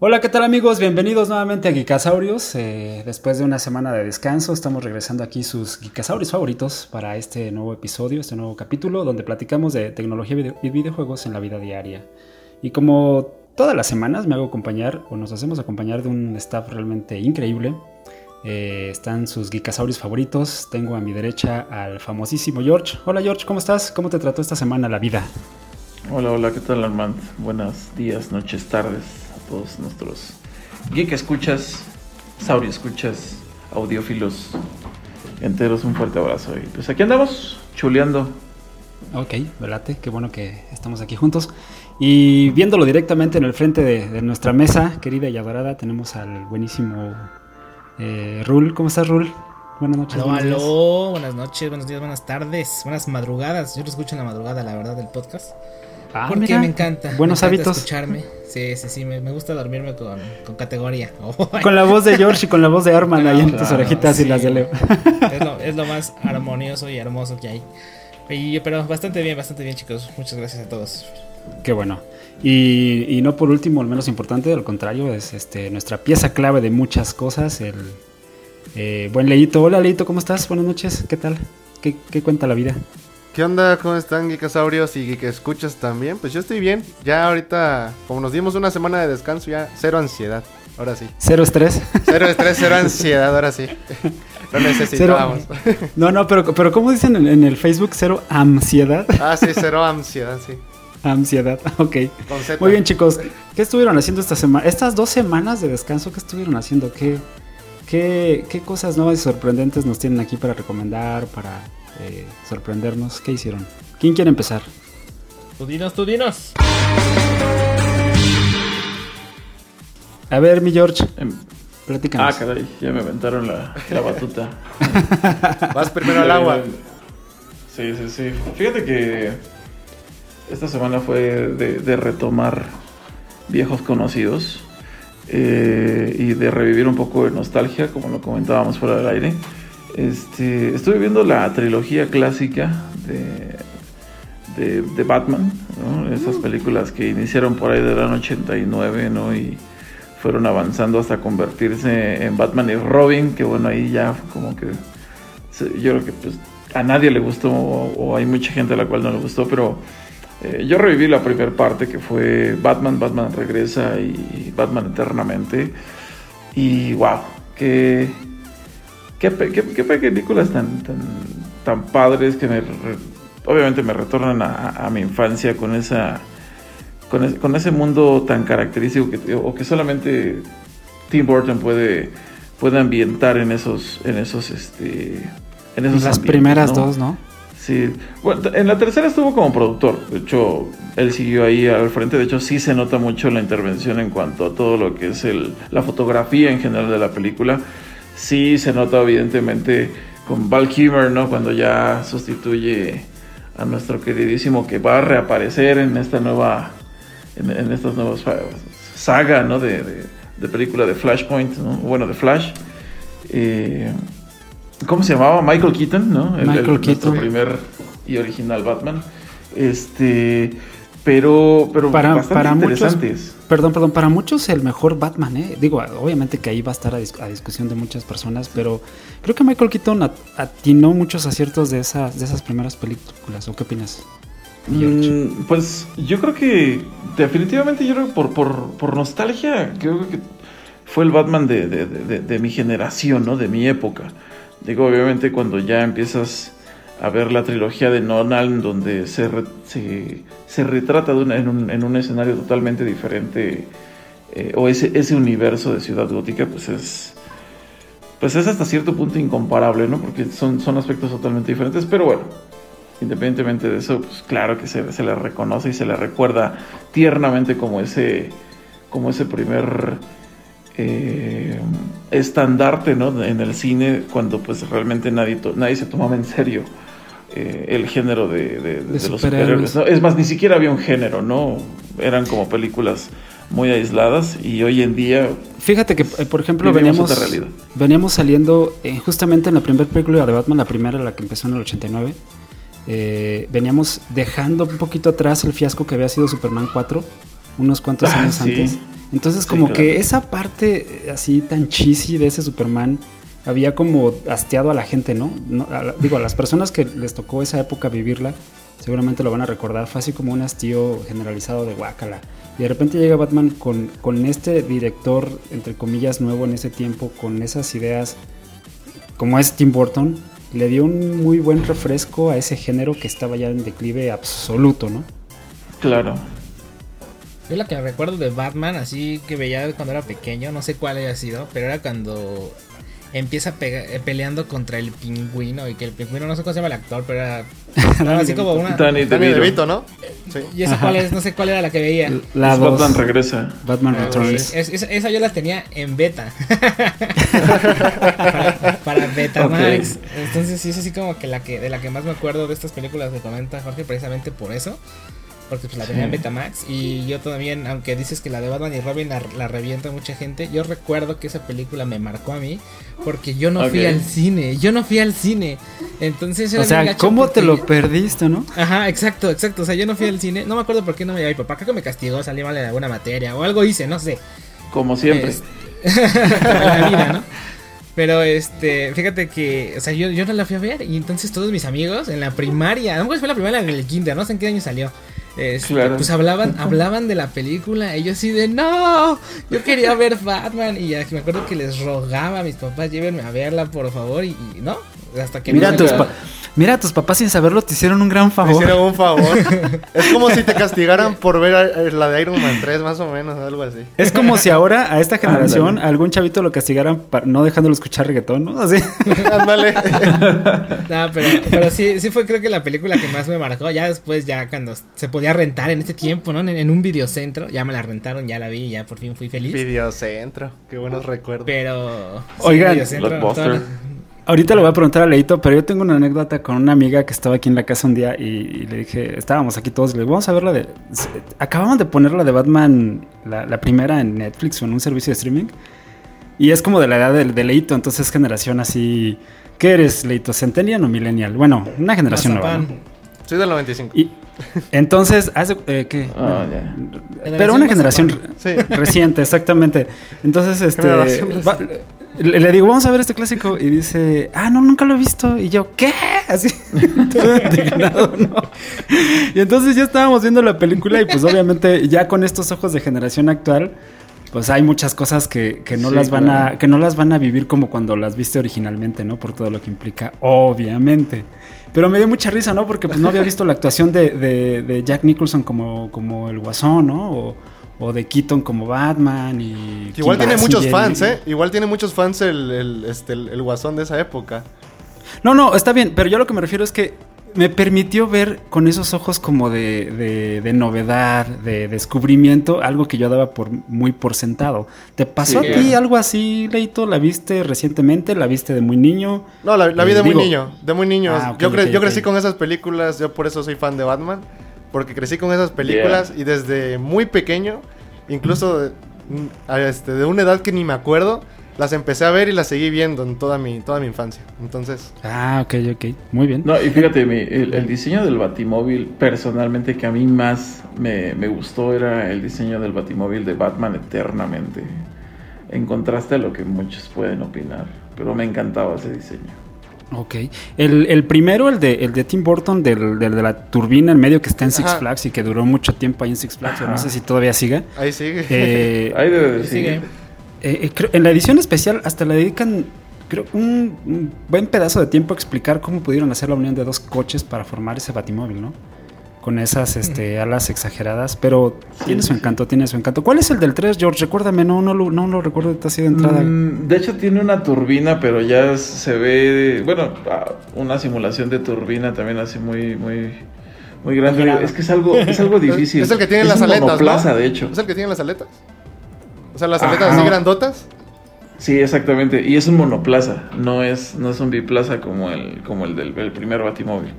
Hola, ¿qué tal amigos? Bienvenidos nuevamente a Geekasaurios. Eh, después de una semana de descanso, estamos regresando aquí sus Geekasaurios favoritos para este nuevo episodio, este nuevo capítulo, donde platicamos de tecnología y videojuegos en la vida diaria. Y como todas las semanas me hago acompañar, o nos hacemos acompañar de un staff realmente increíble. Eh, están sus Geekasaurios favoritos. Tengo a mi derecha al famosísimo George. Hola George, ¿cómo estás? ¿Cómo te trató esta semana la vida? Hola, hola, ¿qué tal Armand? Buenos días, noches, tardes todos nuestros geek escuchas, sauri escuchas, audiófilos enteros, un fuerte abrazo. Y pues aquí andamos, chuleando. Ok, velate, qué bueno que estamos aquí juntos. Y viéndolo directamente en el frente de, nuestra mesa, querida y adorada, tenemos al buenísimo eh, Rul. ¿Cómo estás, Rul? Buenas noches. Aló, buenas noches, buenos días, buenas tardes, buenas madrugadas. Yo lo escucho en la madrugada, la verdad, del podcast. Ah, porque me encanta. Buenos hábitos. escucharme. Sí, sí, sí. Me, gusta dormirme con, con categoría. con la voz de George y con la voz de Arman ahí en tus orejitas y las de Leo. es, lo, es, lo, más armonioso y hermoso que hay. Y, pero bastante bien, bastante bien, chicos. Muchas gracias a todos. Qué bueno. Y, y no por último, el menos importante, al contrario, es este nuestra pieza clave de muchas cosas, el eh, buen Leito. Hola Leito, ¿cómo estás? Buenas noches, ¿qué tal? ¿Qué, qué cuenta la vida? ¿Qué onda? ¿Cómo están, Geekasaurios y Geek Escuchas también? Pues yo estoy bien. Ya ahorita, como nos dimos una semana de descanso, ya cero ansiedad. Ahora sí. Cero estrés. Cero estrés, cero ansiedad, ahora sí. Lo necesitábamos. No, no, pero, pero ¿cómo dicen en, el Facebook? Cero ansiedad. Ah, sí, cero ansiedad, sí. Ansiedad, ok. Muy bien, chicos. ¿Qué estuvieron haciendo esta semana? Estas dos semanas de descanso, ¿qué estuvieron haciendo? ¿Qué, qué, qué cosas nuevas y sorprendentes nos tienen aquí para recomendar, para eh, sorprendernos. ¿Qué hicieron? ¿Quién quiere empezar? Tú dinos, tú dinos. A ver, mi George. Em, Platícanos. Ah, caray, ya me aventaron la, batuta. Vas primero al agua. Sí, sí, sí. Fíjate que esta semana fue de, retomar viejos conocidos eh, y de revivir un poco de nostalgia, como lo comentábamos fuera del aire. Este, estuve viendo la trilogía clásica de, de, Batman, esas mm. películas que iniciaron por ahí del año 89 ¿no? y fueron avanzando hasta convertirse en Batman y Robin, que bueno, ahí ya como que yo creo que pues, a nadie le gustó o, hay mucha gente a la cual no le gustó, pero eh, yo reviví la primera parte que fue Batman, Batman regresa y Batman eternamente y wow, que qué, películas tan, tan, tan, padres que me, obviamente me retornan a, mi infancia con esa con, ese mundo tan característico que, o que solamente Tim Burton puede, puede ambientar en esos en esos este en esos las primeras dos no sí. Bueno, en la tercera estuvo como productor. De hecho él siguió ahí al frente. De hecho sí se nota mucho la intervención en cuanto a todo lo que es el, la fotografía en general de la película sí se nota evidentemente con Val Kilmer, ¿no? Cuando ya sustituye a nuestro queridísimo que va a reaparecer en esta nueva, en, estas nuevas saga, ¿no? De, de, película de Flashpoint, ¿no? Bueno, de Flash. Eh, ¿Cómo se llamaba? Michael Keaton, ¿no? Michael Keaton. primer y original Batman. Este, pero, pero para, para muchos, perdón, perdón, para muchos el mejor Batman, ¿eh? Digo, obviamente que ahí va a estar a, discusión de muchas personas, pero creo que Michael Keaton atinó muchos aciertos de esas, de esas primeras películas. ¿O qué opinas? Mm, pues yo creo que definitivamente yo creo que por, por, por nostalgia, creo que fue el Batman de, de, de, de mi generación, ¿no? De mi época. Digo, obviamente cuando ya empiezas a ver la trilogía de Nolan, donde se, se, retrata en, un, escenario totalmente diferente, eh, o ese, ese universo de Ciudad Gótica, pues es, pues es hasta cierto punto incomparable, ¿no? Porque son, son aspectos totalmente diferentes, pero bueno, independientemente de eso, pues claro que se, se le reconoce y se le recuerda tiernamente como ese, como ese primer eh, estandarte ¿no? en el cine cuando pues realmente nadie, nadie se tomaba en serio eh, el género de, los superhéroes. Es más, ni siquiera había un género, ¿no? Eran como películas muy aisladas y hoy en día... Fíjate que, eh, por ejemplo, veníamos, veníamos saliendo eh, justamente en la primera película de Batman, la primera, la que empezó en el 89, veníamos dejando un poquito atrás el fiasco que había sido Superman 4, unos cuantos ah, años antes. Entonces como que esa parte así tan cheesy de ese Superman había como hasteado a la gente, ¿no? digo, a las personas que les tocó esa época vivirla, seguramente lo van a recordar, fue así como un hastío generalizado de guacala. Y de repente llega Batman con, con este director, entre comillas, nuevo en ese tiempo, con esas ideas como es Tim Burton, le dio un muy buen refresco a ese género que estaba ya en declive absoluto, ¿no? Claro. Yo la que recuerdo de Batman, así que veía cuando era pequeño, no sé cuál haya sido, pero era cuando empieza eh, peleando contra el pingüino y que el pingüino no sé cómo se llama el actor, pero era, así como una Danny DeVito, ¿no? Sí. Y esa cuál es, no sé cuál era la que veía. La Batman regresa. Batman ah, Returns. esa yo la tenía en beta. para, Betamax. Entonces sí es así como que la que de la que más me acuerdo de estas películas que comenta Jorge precisamente por eso porque pues la tenía en Betamax y yo también, aunque dices que la de Batman y Robin la, revienta mucha gente, yo recuerdo que esa película me marcó a mí porque yo no fui al cine, yo no fui al cine. Entonces O sea, ¿cómo te lo perdiste, no? Ajá, exacto, exacto, o sea, yo no fui al cine, no me acuerdo por qué no me llevaba mi papá, creo que me castigó, salí mal en alguna materia o algo hice, no sé. Como siempre. la vida, ¿no? Pero este, fíjate que, o sea, yo, yo no la fui a ver y entonces todos mis amigos en la primaria, no fue la primaria en el kinder, no sé en qué año salió. Este, pues hablaban, hablaban de la película. Y yo así de no, yo quería ver Batman. Y ya me acuerdo que les rogaba a mis papás, llévenme a verla, por favor. Y, no, hasta que Mira, tus, Mira, tus papás sin saberlo te hicieron un gran favor. Te hicieron un favor. es como si te castigaran por ver la de Iron Man 3, más o menos, algo así. Es como si ahora a esta generación algún chavito lo castigaran no dejándolo escuchar reggaetón, ¿no? Así. Ándale. no, pero, pero sí, sí fue creo que la película que más me marcó. Ya después, ya cuando se podía rentar en este tiempo, ¿no? En, en un videocentro, ya me la rentaron, ya la vi y ya por fin fui feliz. Videocentro, qué buenos recuerdos. Pero... Oigan, Ahorita le voy a preguntar a Leito, pero yo tengo una anécdota con una amiga que estaba aquí en la casa un día y, le dije, estábamos aquí todos, le vamos a ver la de... Acabamos de poner la de Batman, la, primera en Netflix o en un servicio de streaming. Y es como de la edad de, Leito, entonces generación así... ¿Qué eres, Leito? ¿Centennial o millennial? Bueno, una generación nueva. Soy del 95. Y entonces, hace, eh, ¿qué? Ah, pero una generación reciente, exactamente. Entonces, este... Le, digo, vamos a ver este clásico. Y dice, ah, no, nunca lo he visto. Y yo, ¿qué? Así, todo indignado, ¿no? Y entonces ya estábamos viendo la película y pues obviamente ya con estos ojos de generación actual, pues hay muchas cosas que, que no las van a, que no las van a vivir como cuando las viste originalmente, ¿no? Por todo lo que implica, obviamente. Pero me dio mucha risa, ¿no? Porque pues no había visto la actuación de, de, de Jack Nicholson como, como el guasón, ¿no? O, o de Keaton como Batman y... Igual tiene muchos fans, ¿eh? Igual tiene muchos fans el, el, este, el, guasón de esa época. No, no, está bien, pero yo lo que me refiero es que me permitió ver con esos ojos como de, de, novedad, de descubrimiento, algo que yo daba por muy por sentado. ¿Te pasó a ti algo así, Leito? ¿La viste recientemente? ¿La viste de muy niño? No, la, vi de muy niño, de muy niño. Ah, yo, yo crecí con esas películas, yo por eso soy fan de Batman porque crecí con esas películas y desde muy pequeño, incluso mm, este, de una edad que ni me acuerdo, las empecé a ver y las seguí viendo en toda mi, toda mi infancia. Entonces. Ah, ok, ok. Muy bien. No, y fíjate, el, diseño del Batimóvil, personalmente, que a mí más me, me, gustó era el diseño del Batimóvil de Batman Eternamente. En contraste a lo que muchos pueden opinar. Pero me encantaba ese diseño. Ok. El, primero, el de, el de Tim Burton, del, de la turbina en medio que está en Six Flags y que duró mucho tiempo ahí en Six Flags, no sé si todavía sigue. Ahí sigue. Eh, ahí debe sigue. Eh, eh, en la edición especial hasta le dedican, creo, un, un, buen pedazo de tiempo a explicar cómo pudieron hacer la unión de dos coches para formar ese batimóvil, ¿no? Con esas este, alas exageradas, pero tiene su encanto, tiene su encanto. ¿Cuál es el del 3, George? Recuérdame, no, no, no, lo recuerdo así de entrada. Mm, de hecho tiene una turbina, pero ya se ve, bueno, una simulación de turbina también así muy, muy, muy grande. Es que es algo, es algo difícil. es el que tiene las aletas, monoplaza, de hecho. ¿Es el que tiene las aletas? O sea, las aletas así grandotas. Sí, exactamente. Y es un monoplaza, no es, no es un biplaza como el, como el del el primer batimóvil.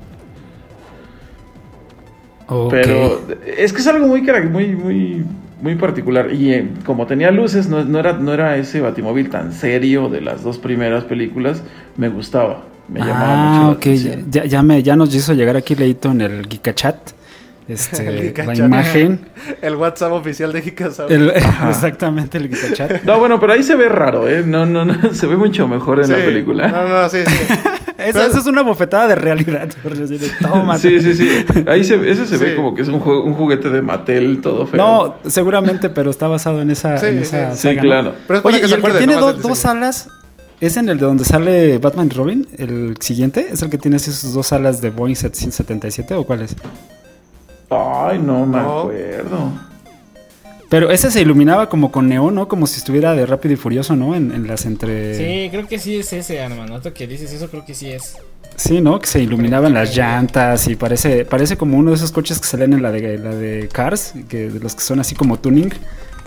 Pero es que es algo muy, muy, muy, muy particular. Y eh, como tenía luces, no, era, no era ese batimóvil tan serio de las dos primeras películas, me gustaba. Me llamaba ah, mucho la Ya, ya, me, ya nos hizo llegar aquí leíto en el Geekachat. este, la imagen. El WhatsApp oficial de Gicasau. exactamente, el Gicachat. No, bueno, pero ahí se ve raro, ¿eh? No, no, no, se ve mucho mejor en la película. No, no, sí, sí. Eso, es una bofetada de realidad. sí, sí, sí. Ahí se, ese se ve como que es un, un, juguete de Mattel, todo feo. No, seguramente, pero está basado en esa. en esa sí, claro. Pero Oye, que, el que tiene dos alas ¿Es en el de donde sale Batman y Robin? ¿El siguiente? ¿Es el que tiene así sus dos alas de Boeing 777 o cuál es? Ay, no me acuerdo. Pero ese se iluminaba como con neón, ¿no? Como si estuviera de rápido y furioso, ¿no? En, las entre. Sí, creo que sí es ese, hermano. que dices eso, creo que sí es. Sí, ¿no? Que se iluminaban las llantas y parece, parece como uno de esos coches que salen en la de la de Cars, que de los que son así como tuning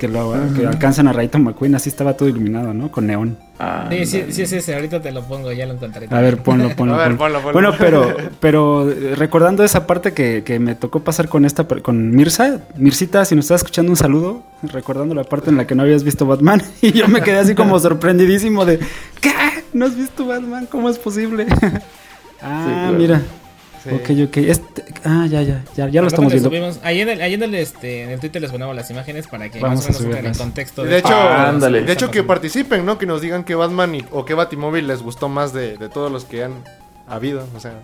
que, lo, que alcanzan a Raito McQueen, así estaba todo iluminado, ¿no? Con neón. Ah, sí, sí, sí, sí, sí, ahorita te lo pongo, ya lo encontraré. A ver, ponlo, ponlo. a ver, ponlo, ponlo. Bueno, pero, pero eh, recordando esa parte que, que, me tocó pasar con esta, con Mirza, Mirsita, si nos estás escuchando un saludo, recordando la parte en la que no habías visto Batman, y yo me quedé así como sorprendidísimo de, ¿qué? ¿No has visto Batman? ¿Cómo es posible? ah, mira. Ok, ok. Este, ah, ya, ya, ya, ya lo estamos viendo. ahí en el, ahí en el, este, en el Twitter les ponemos las imágenes para que Vamos más o menos en contexto. De, de hecho, ah, de hecho que participen, ¿no? Que nos digan qué Batman o qué Batimóvil les gustó más de, de todos los que han habido. O sea,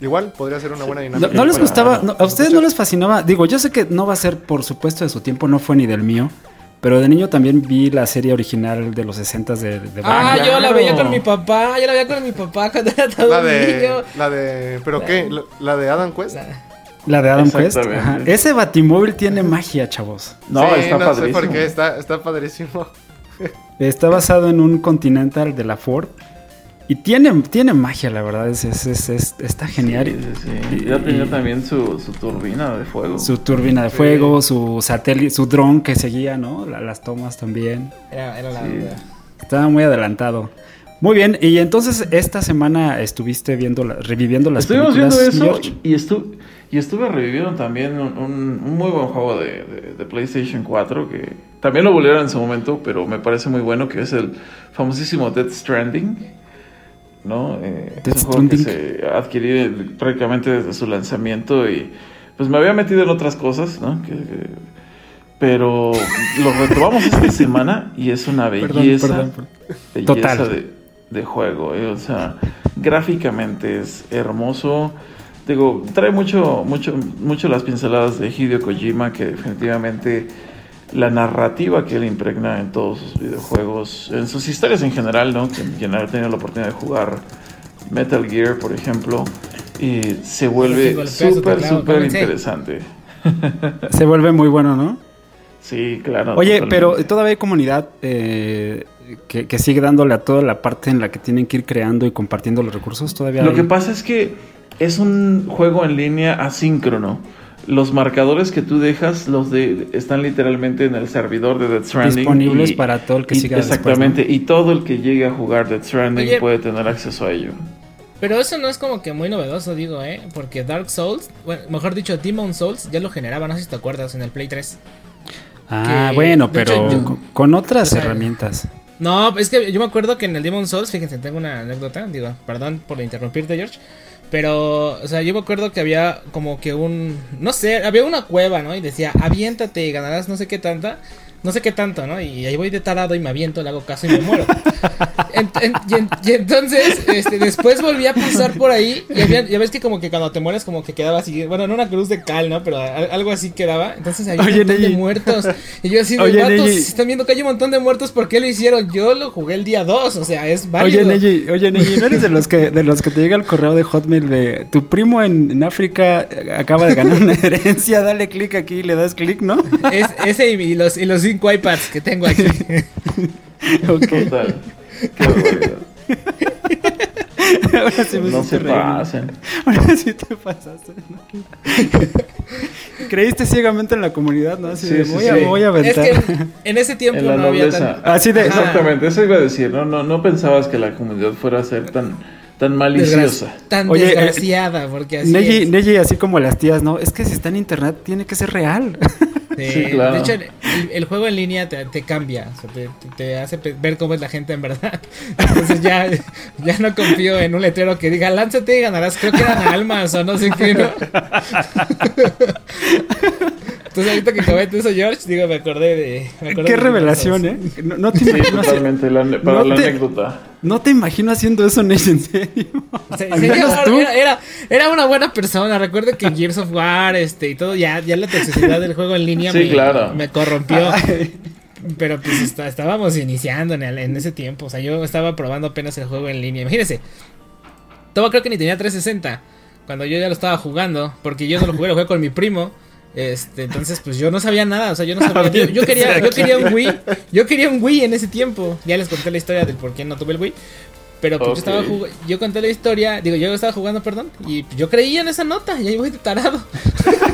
Igual podría ser una buena dinámica. No, les gustaba, a ustedes no les fascinaba. Digo, yo sé que no va a ser, por supuesto, de su tiempo, no fue ni del mío. Pero de niño también vi la serie original de los 60 de, de Ah, yo la veía con mi papá, yo la veía con mi papá cuando era todo la de, niño. La de, ¿pero qué? ¿La, de Adam Quest? La, de Adam Quest. Ese batimóvil tiene magia, chavos. No, está no padrísimo. Sé por qué, está, está padrísimo. Está basado en un Continental de la Ford. Y tiene, tiene magia, la verdad, es, es, es, está genial. Sí, sí, Ya tenía también su, su, turbina de fuego. Su turbina de fuego, su satélite, su dron que seguía, ¿no? las tomas también. Era, era la Estaba muy adelantado. Muy bien, y entonces esta semana estuviste viendo, reviviendo las Estuvimos viendo eso y, estu y estuve reviviendo también un, un, muy buen juego de, de, PlayStation 4 que también lo volvieron en su momento, pero me parece muy bueno, que es el famosísimo Death Stranding. ¿No? Eh, es un juego que se adquirí prácticamente desde su lanzamiento y pues me había metido en otras cosas, ¿no? pero lo retomamos esta semana y es una belleza, De, juego, ¿eh? o sea, gráficamente es hermoso. Digo, trae mucho, mucho, mucho las pinceladas de Hideo Kojima que definitivamente la narrativa que él impregna en todos sus videojuegos, en sus historias en general, ¿no? Quien, ha tenido la oportunidad de jugar Metal Gear, por ejemplo, y se vuelve súper, súper interesante. Se vuelve muy bueno, ¿no? Sí, claro. Oye, pero todavía hay comunidad eh, que, sigue dándole a toda la parte en la que tienen que ir creando y compartiendo los recursos. Todavía. Lo que pasa es que es un juego en línea asíncrono los marcadores que tú dejas los de están literalmente en el servidor de Death Stranding disponibles para todo el que siga exactamente y todo el que llegue a jugar Death Stranding puede tener acceso a ello. pero eso no es como que muy novedoso digo eh porque Dark Souls bueno, mejor dicho Demon Souls ya lo generaba no sé si te acuerdas en el Play 3 ah bueno pero con otras herramientas. No es que yo me acuerdo que en el Demon Souls fíjense tengo una anécdota digo perdón por interrumpirte George pero, o sea, yo me acuerdo que había como que un, no sé, había una cueva, ¿no? Y decía, aviéntate y ganarás no sé qué tanta no sé qué tanto, ¿no? Y ahí voy de tarado y me aviento, le hago caso y me muero. y, entonces, este, después volví a pasar por ahí y ya ves que como que cuando te mueres como que quedaba así, bueno, no una cruz de cal, ¿no? Pero algo así quedaba. Entonces había un montón de muertos. Y yo así, Oye, vatos, están viendo que hay un montón de muertos, ¿por qué lo hicieron? Yo lo jugué el día 2, o sea, es válido. Oye, Neji, oye, ¿no eres de los que, de los que te llega el correo de Hotmail de tu primo en, en África acaba de ganar una herencia, dale clic aquí y le das clic, ¿no? Es, ese y los, y los cinco iPads que tengo aquí. ok. Total. Qué Ahora sí me no se pasen. Ahora sí te pasaste. Creíste ciegamente en la comunidad, ¿no? Así sí, de, voy, sí, a, voy, a, aventar. Es que en ese tiempo no había tan... Así de... Exactamente, eso iba a decir. No, no, no pensabas que la comunidad fuera a ser tan tan maliciosa. tan Oye, desgraciada, porque así Neji, Neji, así como las tías, ¿no? Es que si está en internet tiene que ser real. De hecho, el, juego en línea te, cambia, te, hace ver cómo es la gente en verdad. Entonces ya, ya no confío en un letrero que diga, lánzate y ganarás. Creo que eran almas o no sé qué, ¿no? Entonces ahorita que comenté eso, George, digo, me acordé de... Qué revelación, ¿eh? No, te imagino totalmente, la, para la anécdota. No te imagino haciendo eso, Nate, en serio. era, era, una buena persona. Recuerdo que Gears of War este, y todo, ya, ya la toxicidad del juego en línea me, me corrompió. Pero pues estábamos iniciando en, en, ese tiempo. O sea, yo estaba probando apenas el juego en línea. Imagínense. Todo creo que ni tenía 360. Cuando yo ya lo estaba jugando. Porque yo no lo jugué, lo jugué con mi primo. Este, entonces, pues yo no sabía nada, o sea, yo no sabía. Yo, quería, yo quería un Wii. Yo quería un Wii en ese tiempo. Ya les conté la historia del por qué no tuve el Wii. Pero pues yo estaba yo conté la historia, digo, yo estaba jugando, perdón, y yo creía en esa nota, y ahí voy de tarado.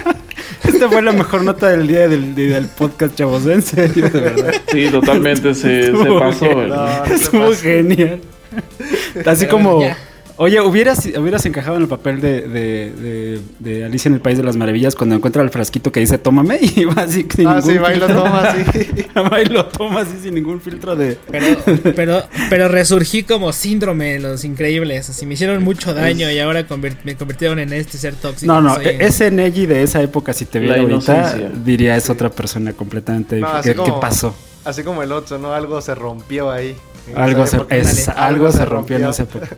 Esta fue la mejor nota del día del, del podcast, chavos, en serio, de verdad. Sí, totalmente, se, se pasó. Estuvo genial. Así como... Oye, ¿hubieras, hubieras encajado en el papel de, de, de, Alicia en el País de las Maravillas cuando encuentra el frasquito que dice tómame y va así sin ah, sí, va y lo toma así. va y lo toma así sin ningún filtro de... Pero, pero, pero resurgí como síndrome los increíbles. Así me hicieron mucho daño y ahora me convirtieron en este ser tóxico. No, no, e-, ese Neji de esa época, si te viera ahorita, diría es otra persona completamente ¿Qué, pasó? Así como el otro, ¿no? Algo se rompió ahí. Algo se, algo, se rompió en esa época.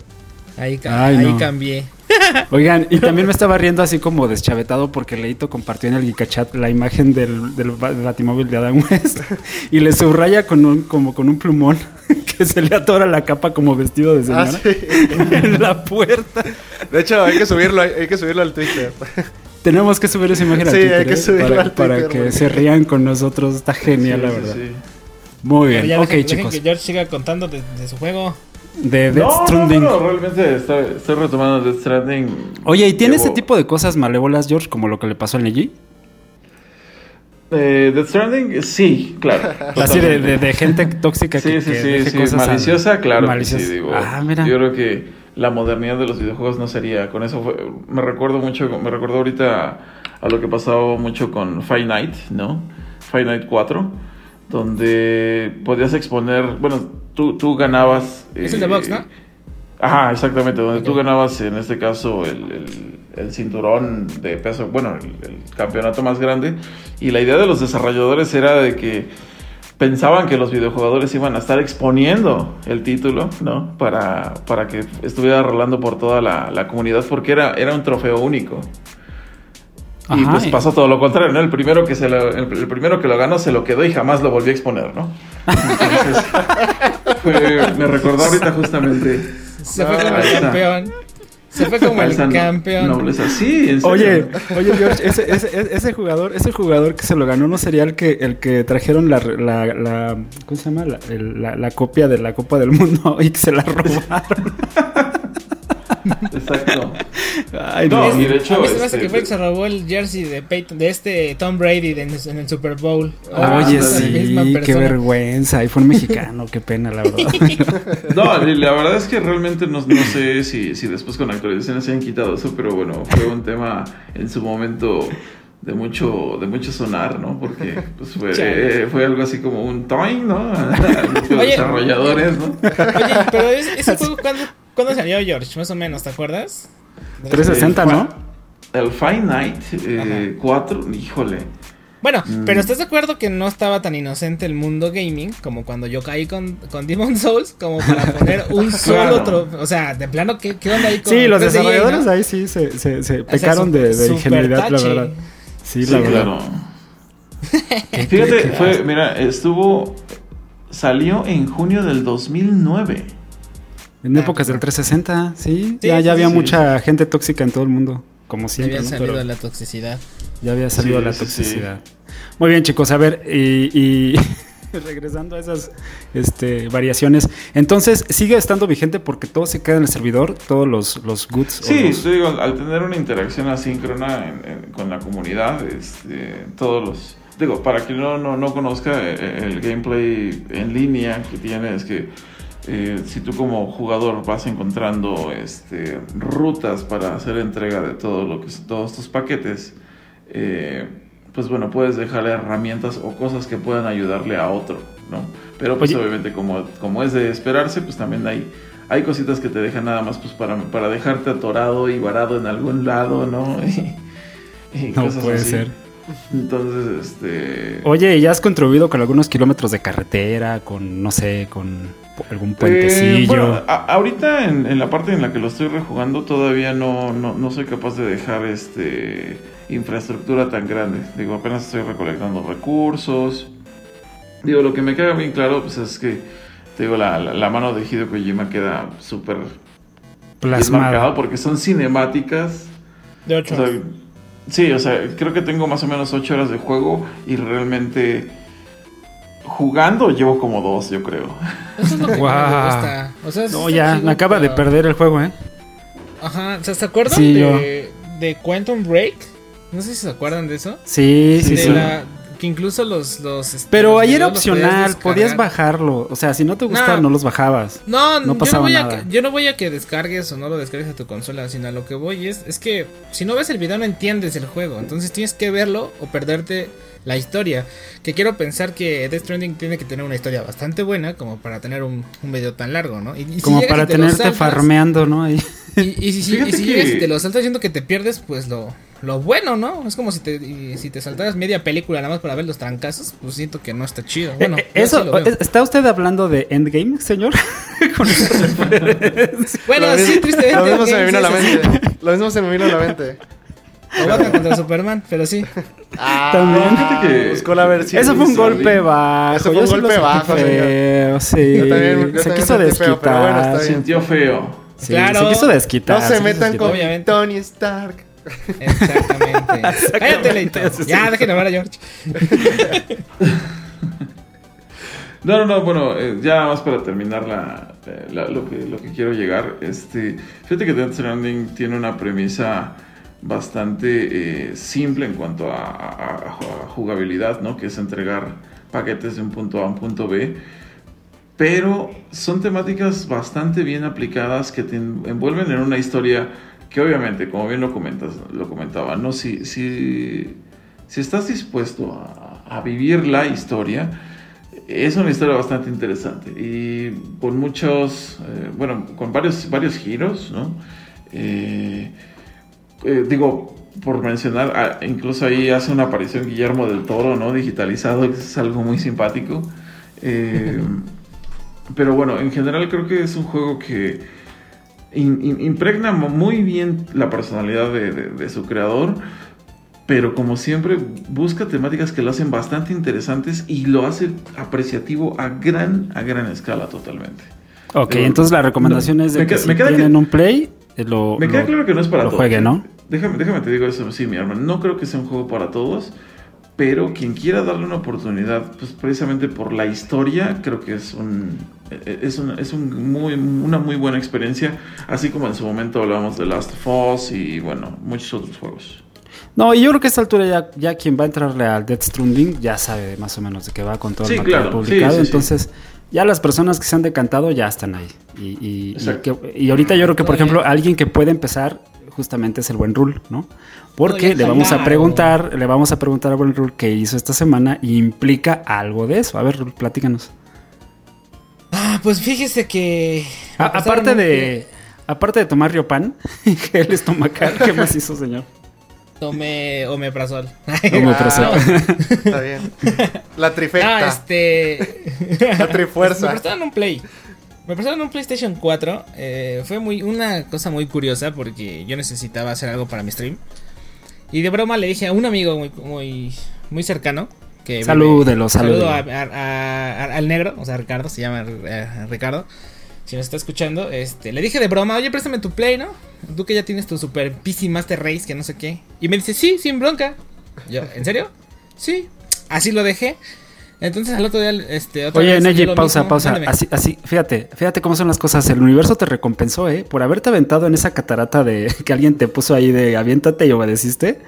Ahí, ahí cambié. Oigan, y también me estaba riendo así como deschavetado porque Leito compartió en el Geekachat la imagen del, del, Batimóvil de Adam West y le subraya con un, como con un plumón que se le atora la capa como vestido de señora ah, en la puerta. De hecho, hay que subirlo, hay que subirlo al Twitter. Tenemos que subir esa imagen al Twitter. hay que ¿eh? subirlo para, al Twitter, para que se rían con nosotros. Está genial, la verdad. Muy bien. ok, chicos. que George siga contando de su juego de Death Stranding. No, no, realmente estoy, retomando Death Stranding. Oye, ¿y tiene ese tipo de cosas malévolas, George, como lo que le pasó al Neji? Eh, Death Stranding, sí, claro. Así de, de, gente tóxica sí, que, sí, sí, sí, cosas maliciosa, claro. Maliciosa. Sí, digo, ah, mira. Yo creo que la modernidad de los videojuegos no sería con eso. me recuerdo mucho, me recuerdo ahorita a lo que pasaba mucho con Five Night, ¿no? Five Night 4, donde podías exponer, bueno, tú, tú ganabas... Es el de box, ¿no? Eh, ajá, exactamente, donde tú ganabas en este caso el, el, cinturón de peso, bueno, el, campeonato más grande. Y la idea de los desarrolladores era de que pensaban que los videojugadores iban a estar exponiendo el título, ¿no? Para, para que estuviera rolando por toda la, la comunidad, porque era, era un trofeo único y pues pasó todo lo contrario, ¿no? El primero que se lo, el, primero que lo ganó se lo quedó y jamás lo volvió a exponer, ¿no? Entonces, me recordó ahorita justamente. Se fue como el campeón. Se fue como el campeón. Nobleza. Sí, en Oye, oye, George, ese, ese, ese, jugador, ese jugador que se lo ganó no sería el que, el que trajeron la, la, la ¿cómo se llama? La, la, la copia de la Copa del Mundo y que se la robaron. Exacto. Ay, no, y de hecho. A mí se me hace que fue que se robó el jersey de Peyton, de este Tom Brady en, el Super Bowl. Oye, sí, qué vergüenza. Ahí fue un mexicano, qué pena, la verdad. no, la verdad es que realmente no, no sé si, si después con actualizaciones se han quitado eso, pero bueno, fue un tema en su momento de mucho de mucho sonar, ¿no? Porque pues, fue, fue algo así como un toing, ¿no? Los desarrolladores, ¿no? Oye, pero ese juego cuando ¿Cuándo salió George? Más o menos, ¿te acuerdas? 360, ¿no? El Fine Night 4, eh, híjole. Bueno, mm. pero ¿estás de acuerdo que no estaba tan inocente el mundo gaming como cuando yo caí con, con Demon Souls como para poner un solo otro, O sea, de plano, ¿qué, qué onda ahí con Sí, los desarrolladores ahí sí se, se, se pecaron de, de ingenuidad, la verdad. Sí, la verdad. Claro. Fíjate, fue, mira, estuvo. Salió en junio del 2009. En épocas del 360, sí. ya, ya había mucha gente tóxica en todo el mundo, como siempre. Ya había salido la toxicidad. Ya había salido la toxicidad. Muy bien, chicos, a ver, y, regresando a esas este, variaciones. Entonces, sigue estando vigente porque todo se queda en el servidor, todos los, los goods. Sí, digo, al tener una interacción asíncrona con la comunidad, este, todos los. Digo, para quien no, no, no conozca eh, el gameplay en línea que tiene, es que eh, si tú como jugador vas encontrando este, rutas para hacer entrega de todo lo que todos tus paquetes, eh, pues bueno, puedes dejarle herramientas o cosas que puedan ayudarle a otro, ¿no? Pero pues obviamente como, como es de esperarse, pues también hay, hay cositas que te dejan nada más pues para, para dejarte atorado y varado en algún lado, ¿no? Y, no puede ser. Entonces, este... Oye, ¿ya has contribuido con algunos kilómetros de carretera, con, no sé, con algún eh, puentecillo? ahorita en, la parte en la que lo estoy rejugando todavía no, no, no soy capaz de dejar este infraestructura tan grande. Digo, apenas estoy recolectando recursos. Digo, lo que me queda bien claro pues es que, te digo, la, la, mano de Hideo Kojima queda súper plasmada porque son cinemáticas. De 8 Sí, o sea, creo que tengo más o menos 8 horas de juego y realmente jugando llevo como dos, yo creo. Eso es lo que me gusta. O sea, no, ya, me acaba de perder el juego, ¿eh? Ajá, ¿se acuerdan de, de Quantum Break? No sé si se acuerdan de eso. Sí, sí, sí. que incluso los... los este, Pero ahí era opcional, podías bajarlo. O sea, si no te gustaba, no, los bajabas. No, no pasaba yo no voy A que, yo no voy a que descargues o no lo descargues a tu consola, sino a lo que voy es, es que si no ves el video no entiendes el juego. Entonces tienes que verlo o perderte la historia. Que quiero pensar que Death Stranding tiene que tener una historia bastante buena como para tener un, un video tan largo, ¿no? Y, como para tenerte farmeando, ¿no? Y, y, si, si te lo saltas diciendo que te pierdes, pues lo, lo bueno, ¿no? Es como si te, si te saltaras media película nada más para ver los trancazos, pues siento que no está chido. Eh, bueno, eh, eso, ¿está usted hablando de Endgame, señor? bueno, sí, tristemente. Lo mismo se me vino a la mente. Lo mismo se me vino a la mente. O contra Superman, pero sí. Ah, también. que buscó la versión. Eso fue un golpe bajo. Eso fue un golpe bajo, feo, Sí. se quiso desquitar. pero bueno, Sintió feo. claro. Se quiso desquitar. No se metan con Tony Stark. Exactamente. Cállate, Ya, déjenme hablar a George. No, no, no, bueno, eh, ya más para terminar la, eh, lo, que, lo que quiero llegar. Este, fíjate que Death Stranding tiene una premisa bastante eh, simple en cuanto a, jugabilidad, ¿no? Que es entregar paquetes de un punto A a un punto B. Pero son temáticas bastante bien aplicadas que te envuelven en una historia que obviamente, como bien lo comentas, lo comentaba, ¿no? Si, si, si estás dispuesto a, vivir la historia, es una historia bastante interesante y con muchos, eh, bueno, con varios, varios giros, ¿no? Eh, eh, digo, por mencionar, ah, incluso ahí hace una aparición Guillermo del Toro, ¿no? Digitalizado, que es algo muy simpático. pero bueno, en general creo que es un juego que impregna muy bien la personalidad de, su creador, pero como siempre busca temáticas que lo hacen bastante interesantes y lo hace apreciativo a gran, a gran escala totalmente. Ok, entonces la recomendación es de que si tienen un play, eh, lo, me queda claro que no es para todos. Juegue, ¿no? Déjame, déjame te digo eso, sí, mi hermano. No creo que sea un juego para todos, pero quien quiera darle una oportunidad, pues precisamente por la historia, creo que es un es, una, es un muy, una muy buena experiencia, así como en su momento hablábamos de Last of Us y bueno, muchos otros juegos. No, y yo creo que a esta altura ya, ya quien va a entrarle al Death Stranding ya sabe más o menos de qué va con todo el material publicado, entonces ya las personas que se han decantado ya están ahí. Y, y, ahorita yo creo que, por ejemplo, alguien que puede empezar justamente es el buen Rule, ¿no? Porque le vamos a preguntar, le vamos a preguntar al buen Rule qué hizo esta semana y implica algo de eso. A ver, Rule, platícanos. Ah, pues fíjese que. aparte de. Aparte de tomar Riopan y gel estomacal, ¿qué más hizo, señor? Tomé omeprazol. Omeprazol. Ah, está bien. La trifecta. Ah, este. La trifuerza. Me prestaron un Play. Me prestaron un PlayStation 4. Eh, fue muy una cosa muy curiosa porque yo necesitaba hacer algo para mi stream. Y de broma le dije a un amigo muy, muy, muy cercano salúdelo, saludo al negro, o sea, Ricardo, se llama eh, Ricardo. Si nos está escuchando, este, le dije de broma, oye, préstame tu play, ¿no? Tú que ya tienes tu super PC Master Race, que no sé qué. Y me dice, sí, sin bronca. Yo, ¿en serio? Sí. Así lo dejé. Entonces al otro día, este, Oye, Neji, pausa, pausa. Así, así, fíjate, fíjate cómo son las cosas. El universo te recompensó, ¿eh? Por haberte aventado en esa catarata de que alguien te puso ahí de aviéntate y obedeciste.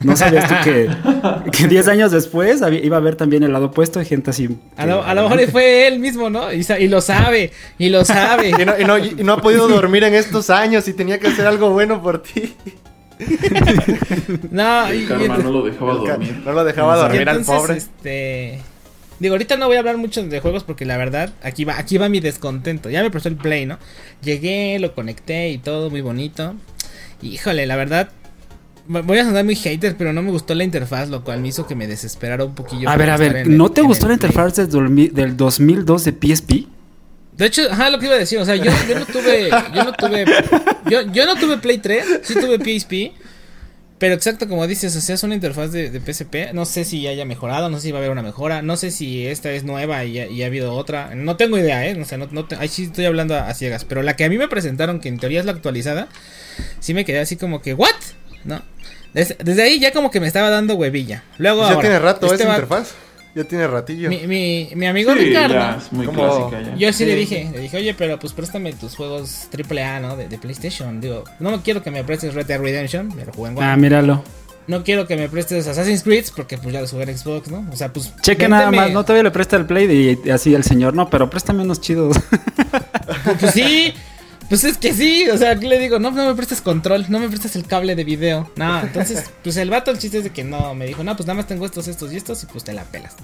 ¿No sabías tú que 10 años después iba a haber también el lado opuesto de gente así? A lo, mejor fue él mismo, ¿no? Y, lo sabe, y lo sabe. y, no, ha podido dormir en estos años y tenía que hacer algo bueno por ti. no, y, no lo dejaba dormir. No lo dejaba dormir al pobre. Este... Digo, ahorita no voy a hablar mucho de juegos porque la verdad, aquí va, aquí va mi descontento. Ya me prestó el play, ¿no? Llegué, lo conecté y todo muy bonito. Híjole, la verdad, Voy a sonar muy hater, pero no me gustó la interfaz, lo cual me hizo que me desesperara un poquillo. A ver, a ver, ¿no te gustó la interfaz del 2002 de PSP? De hecho, ajá, lo que iba a decir, o sea, yo, no tuve, yo no tuve, yo, no tuve Play 3, sí tuve PSP, pero exacto como dices, o sea, es una interfaz de, PSP, no sé si haya mejorado, no sé si va a haber una mejora, no sé si esta es nueva y, ha habido otra, no tengo idea, eh, o sea, no, no ahí sí estoy hablando a, ciegas, pero la que a mí me presentaron, que en teoría es la actualizada, sí me quedé así como que, ¿what? ¿No? Desde, ahí ya como que me estaba dando huevilla. Luego ¿Ya tiene rato esa este interfaz? Ya tiene ratillo. Mi, mi, mi amigo Ricardo. muy clásica Yo sí, le dije, le dije, oye, pero pues préstame tus juegos AAA, ¿no? De, de PlayStation. Digo, no quiero que me prestes Red Dead Redemption, pero jugué en Ah, míralo. No quiero que me prestes Assassin's Creed porque pues ya lo jugué en Xbox, ¿no? O sea, pues. Cheque nada más, no todavía le presta el Play y así el señor, no, pero préstame unos chidos. pues sí. Pues es que sí, o sea, le digo, no, no me prestes control, no me prestes el cable de video. No, entonces, pues el vato, el chiste es de que no, me dijo, no, pues nada más tengo estos, estos y estos y pues te la pelas.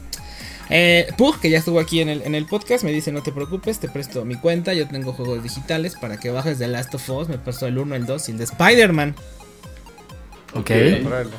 Eh, Pug, que ya estuvo aquí en el, en el podcast, me dice, no te preocupes, te presto mi cuenta, yo tengo juegos digitales para que bajes de Last of Us, me prestó el 1, el 2 y el de Spider-Man. Ok.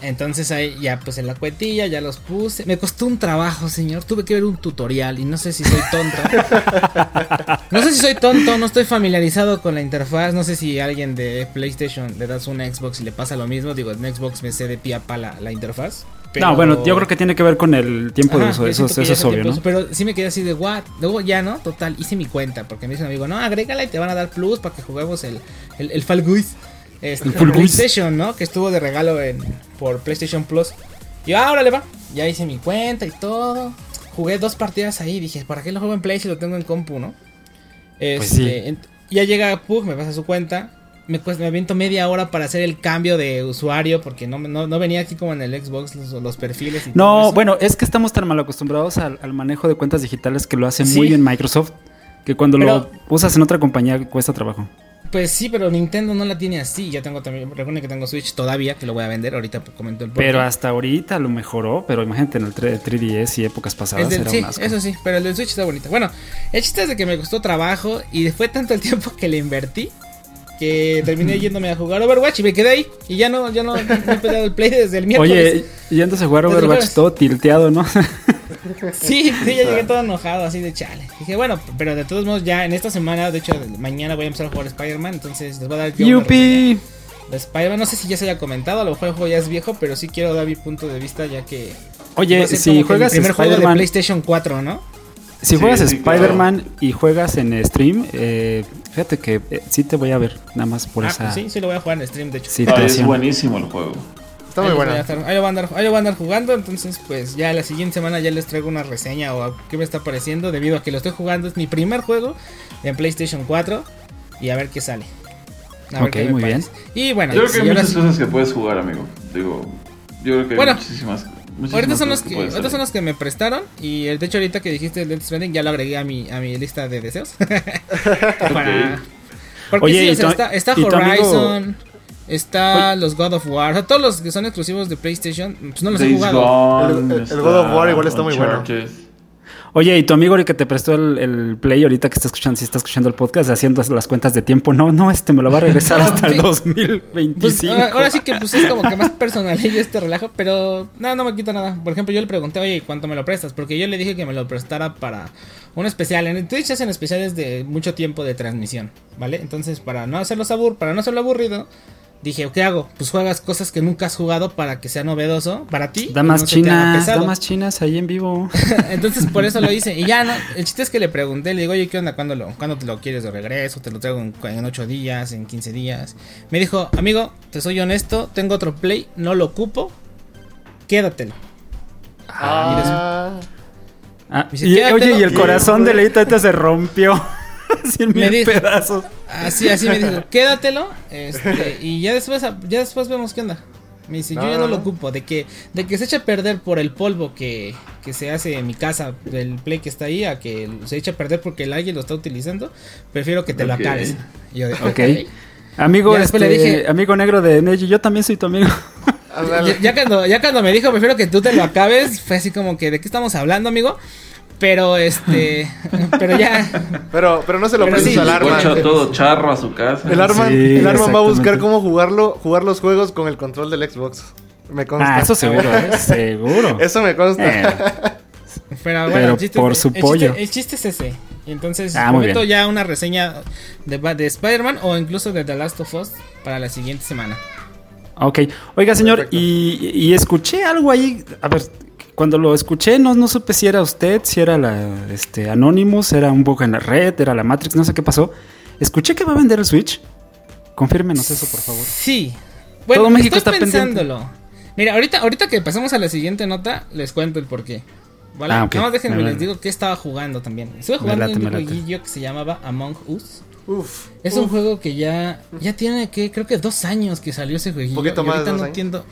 Entonces ahí ya pues en la cuetilla ya los puse. Me costó un trabajo, señor. Tuve que ver un tutorial y no sé si soy tonto. no sé si soy tonto, no estoy familiarizado con la interfaz. No sé si alguien de PlayStation le das una Xbox y le pasa lo mismo. Digo, en Xbox me sé de pie a pala la interfaz. No, bueno, yo creo que tiene que ver con el tiempo de uso. Eso, es obvio, ¿no? Pero sí me quedé así de, what? Luego ya, ¿no? Total, hice mi cuenta. Porque me dice un amigo, no, agrégala y te van a dar plus para que juguemos el, el, el Fall Guys. Este, PlayStation, ¿no? Que estuvo de regalo en, por PlayStation Plus. Y ahora le va. Ya hice mi cuenta y todo. Jugué dos partidas ahí. Dije, ¿para qué lo juego en Play si lo tengo en compu, no? Pues este, ya llega Pug, me pasa su cuenta. Me, me aviento media hora para hacer el cambio de usuario porque no, no, venía aquí como en el Xbox los, perfiles. Y no, bueno, es que estamos tan mal acostumbrados al, manejo de cuentas digitales que lo hace muy bien Microsoft que cuando lo usas en otra compañía cuesta trabajo. Pues sí, pero Nintendo no la tiene así. Ya tengo también, recuerden que tengo Switch todavía, que lo voy a vender. Ahorita comento el Pero hasta ahorita lo mejoró. Pero imagínate en el 3DS y épocas pasadas. era sí, eso sí, pero el del Switch está bonito. Bueno, el chiste es de que me costó trabajo y fue tanto el tiempo que le invertí que terminé yéndome a jugar Overwatch y me quedé ahí. Y ya no, ya no, he peleado el play desde el miércoles. Oye, yéndose a jugar Overwatch todo tilteado, ¿no? sí, sí, ya llegué todo enojado, así de chale. Dije, bueno, pero de todos modos, ya en esta semana, de hecho, mañana voy a empezar a jugar Spider-Man, entonces les voy a dar. ¡Yupi! De Spider-Man, no sé si ya se haya comentado, a lo mejor el juego ya es viejo, pero sí quiero dar mi punto de vista, ya que. Oye, si juegas el primer juego de PlayStation 4, ¿no? Si juegas Spider-Man y juegas en stream, eh, fíjate que eh, sí te voy a ver, nada más por ah, esa. Pues sí, sí lo voy a jugar en stream, de hecho. Ah, es buenísimo el juego. Está muy bueno. Ahí lo, voy a andar, ahí lo voy a andar jugando, entonces pues ya la siguiente semana ya les traigo una reseña o a qué me está pareciendo, debido a que lo estoy jugando, es mi primer juego en PlayStation 4 y a ver qué sale. ok, muy bien. Y bueno, yo creo que hay muchas cosas que puedes jugar, amigo. Digo, yo creo que hay bueno, muchísimas ahorita son, los que, son los que me prestaron. Y de hecho, ahorita que dijiste el Death Stranding, ya lo agregué a mi, a mi lista de deseos. Porque Oye, sí, está, está Horizon. Está los God of War, o sea, todos los que son exclusivos de PlayStation, pues no los he jugado. el, God of War igual está muy bueno. Oye, y tu amigo que te prestó el, play ahorita que está escuchando, si está escuchando el podcast, haciendo las cuentas de tiempo, no, no, este me lo va a regresar hasta el 2025. Pues, ahora, sí que pues es como que más personal y este relajo, pero no, no me quita nada. Por ejemplo, yo le pregunté, oye, ¿cuánto me lo prestas? Porque yo le dije que me lo prestara para un especial. En el Twitch hacen especiales de mucho tiempo de transmisión, ¿vale? Entonces, para no hacerlo abur para no hacerlo aburrido, dije, ¿qué hago? Pues juegas cosas que nunca has jugado para que sea novedoso para ti. Damas chinas, damas chinas ahí en vivo. Entonces por eso lo hice. Y ya, ¿no? El chiste es que le pregunté, le digo, oye, ¿qué onda? ¿Cuándo, lo, ¿cuándo te lo quieres de regreso? ¿Te lo traigo en, en 8 días, en 15 días? Me dijo, amigo, te soy honesto, tengo otro play, no lo ocupo, quédatelo. Ah. ah y, oye, y el corazón de Leito se rompió. 100 mil pedazos. Así, así me dijo, quédatelo. Este, y ya después, ya después vemos qué onda. Me dice, yo ya no lo ocupo. De que, de que se echa a perder por el polvo que, que se hace en mi casa, del play que está ahí, a que se echa a perder porque el alguien lo está utilizando, prefiero que te lo acabes. yo de, ok. Amigo, este, le dije, amigo negro de Neji, yo también soy tu amigo. ya, cuando, ya cuando me dijo, prefiero que tú te lo acabes, fue así como que, ¿de qué estamos hablando, amigo? Pero este. pero ya. Pero, pero no se lo prestes al arma. todo charro a su casa. El arma, el arma va a buscar cómo jugarlo, jugar los juegos con el control del Xbox. Me consta. Ah, eso seguro, ¿eh? seguro. Eso me consta. Eh. Pero bueno, el chiste, por su pollo. el chiste es ese. Entonces, ah, prometo ya una reseña de, de Spider-Man o incluso de The Last of Us para la siguiente semana. Ok. Oiga, señor, y, y, escuché algo ahí. A ver, cuando lo escuché no, no supe si era usted, si era la este, Anonymous, era un bug en la red, era la Matrix, no sé qué pasó. Escuché que va a vender el Switch. Confírmenos eso, por favor. Sí. Bueno, Todo México estoy está pensándolo. Mira, ahorita, ahorita que pasemos a la siguiente nota, les cuento el porqué. ¿Vale? Ah, Nada más déjenme, les digo que estaba jugando también. Estuve jugando un jueguillo que se llamaba Among Us. Uf, es un juego que ya, ya tiene que, creo que dos años que salió ese jueguillo. Un poquito más. ahorita no entiendo.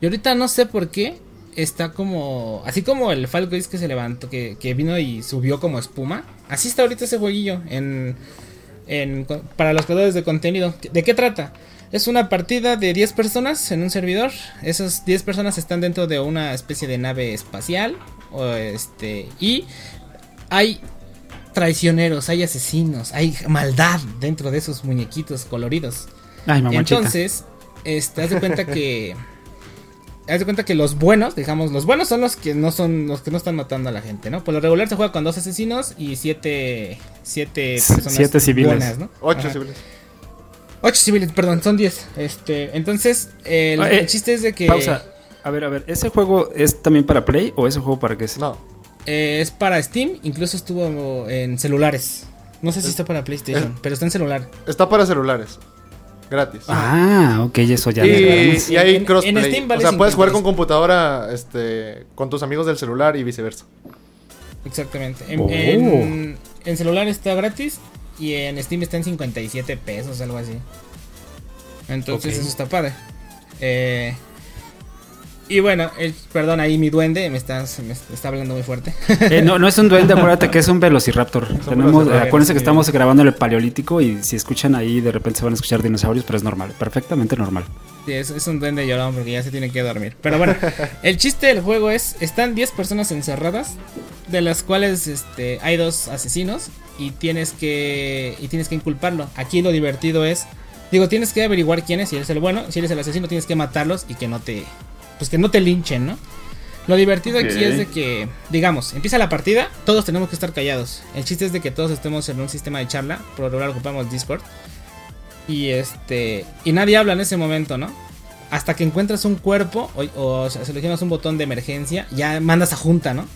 Y ahorita no sé por qué está como. Así como el Fall Guys que se levantó, que, vino y subió como espuma. Así está ahorita ese jueguillo en, en, para los creadores de contenido. ¿De qué trata? Es una partida de 10 personas en un servidor. Esas 10 personas están dentro de una especie de nave espacial. O este, y hay traicioneros, hay asesinos, hay maldad dentro de esos muñequitos coloridos. Ay, Entonces, este, haz de cuenta que haz de cuenta que los buenos, digamos, los buenos son los que no son los que no están matando a la gente, ¿no? Por lo regular se juega con dos asesinos y siete siete personas siete civiles. buenas, ¿no? Ocho civiles. Ocho civiles, perdón, son diez. Este, entonces, el, ah, eh, chiste es de que pausa. A ver, a ver, ¿ese juego es también para Play o ese juego para qué es? No. Eh, es para Steam, incluso estuvo en celulares. No sé si está para PlayStation, pero está en celular. Está para celulares gratis. Ah, ok, eso ya. Y, y hay crossplay. o sea, puedes jugar con computadora, este, con tus amigos del celular y viceversa. Exactamente. En, oh. celular está gratis y en Steam está en 57 pesos, algo así. Entonces eso está padre. Eh, y bueno, perdón, ahí mi duende me está, me está hablando muy fuerte. Eh, no, no es un duende, acuérdate que es un velociraptor. Tenemos, acuérdense que estamos grabando en el paleolítico y si escuchan ahí de repente se van a escuchar dinosaurios, pero es normal, perfectamente normal. Sí, es, es un duende llorón porque ya se tiene que dormir. Pero bueno, el chiste del juego es, están 10 personas encerradas, de las cuales este, hay dos asesinos y tienes que y tienes que inculparlo. Aquí lo divertido es, digo, tienes que averiguar quién es, si eres el bueno, si eres el asesino tienes que matarlos y que no te pues que no te linchen, ¿no? Lo divertido aquí es de que, digamos, empieza la partida, todos tenemos que estar callados. El chiste es de que todos estemos en un sistema de charla, por lo regular ocupamos Discord. Y este, y nadie habla en ese momento, ¿no? Hasta que encuentras un cuerpo o, o seleccionas un botón de emergencia, ya mandas a junta, ¿no?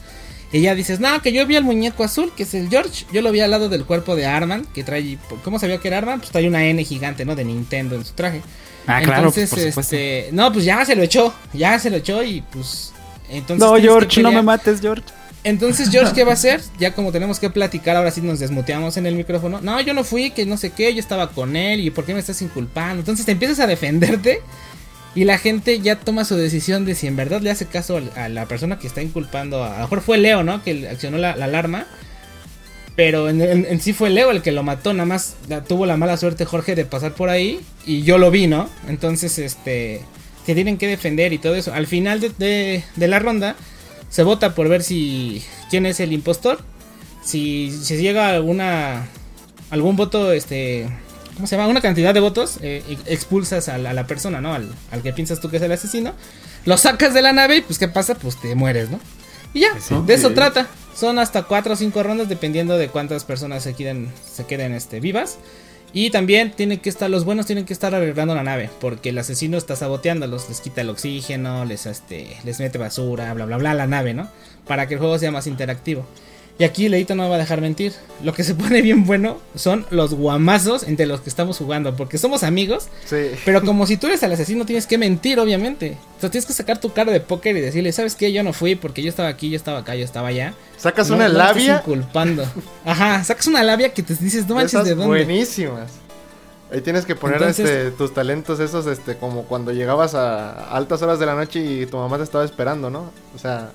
Y ya dices, no, que yo vi al muñeco azul, que es el George. Yo lo vi al lado del cuerpo de Arman, que trae. ¿Cómo sabía que era Arman? Pues trae una N gigante, ¿no? De Nintendo en su traje. Ah, entonces, claro, este, no, pues ya se lo echó, ya se lo echó y pues entonces No, George, no me mates, George. Entonces, George, ¿qué va a hacer? Ya como tenemos que platicar, ahora sí nos desmuteamos en el micrófono. No, yo no fui, que no sé qué, yo estaba con él y ¿por qué me estás inculpando? Entonces te empiezas a defenderte y la gente ya toma su decisión de si en verdad le hace caso a la persona que está inculpando. A, lo mejor fue Leo, ¿no? Que accionó la alarma. Pero en, sí fue Leo el que lo mató, nada más tuvo la mala suerte Jorge de pasar por ahí y yo lo vi, ¿no? Entonces, este, se tienen que defender y todo eso. Al final de, la ronda se vota por ver si quién es el impostor. Si, se llega alguna algún voto, este, ¿cómo se llama? Una cantidad de votos, eh, expulsas a la, persona, ¿no? Al, al que piensas tú que es el asesino. Lo sacas de la nave y pues ¿qué pasa? Pues te mueres, ¿no? Y ya, de eso trata. Son hasta 4 o 5 rondas dependiendo de cuántas personas se queden, se queden este, vivas. Y también tienen que estar, los buenos tienen que estar arreglando la nave. Porque el asesino está saboteándolos. Les quita el oxígeno, les, este, les mete basura, bla bla bla la nave, ¿no? Para que el juego sea más interactivo. Y aquí Leito no me va a dejar mentir. Lo que se pone bien bueno son los guamazos entre los que estamos jugando. Porque somos amigos. Sí. Pero como si tú eres el asesino, tienes que mentir, obviamente. O sea, tienes que sacar tu cara de póker y decirle, ¿sabes qué? Yo no fui porque yo estaba aquí, yo estaba acá, yo estaba allá. Sacas una labia. culpando. Ajá, sacas una labia que te dices, no manches de dónde. Buenísimas. Ahí tienes que poner este, tus talentos esos, este, como cuando llegabas a altas horas de la noche y tu mamá te estaba esperando, ¿no? O sea,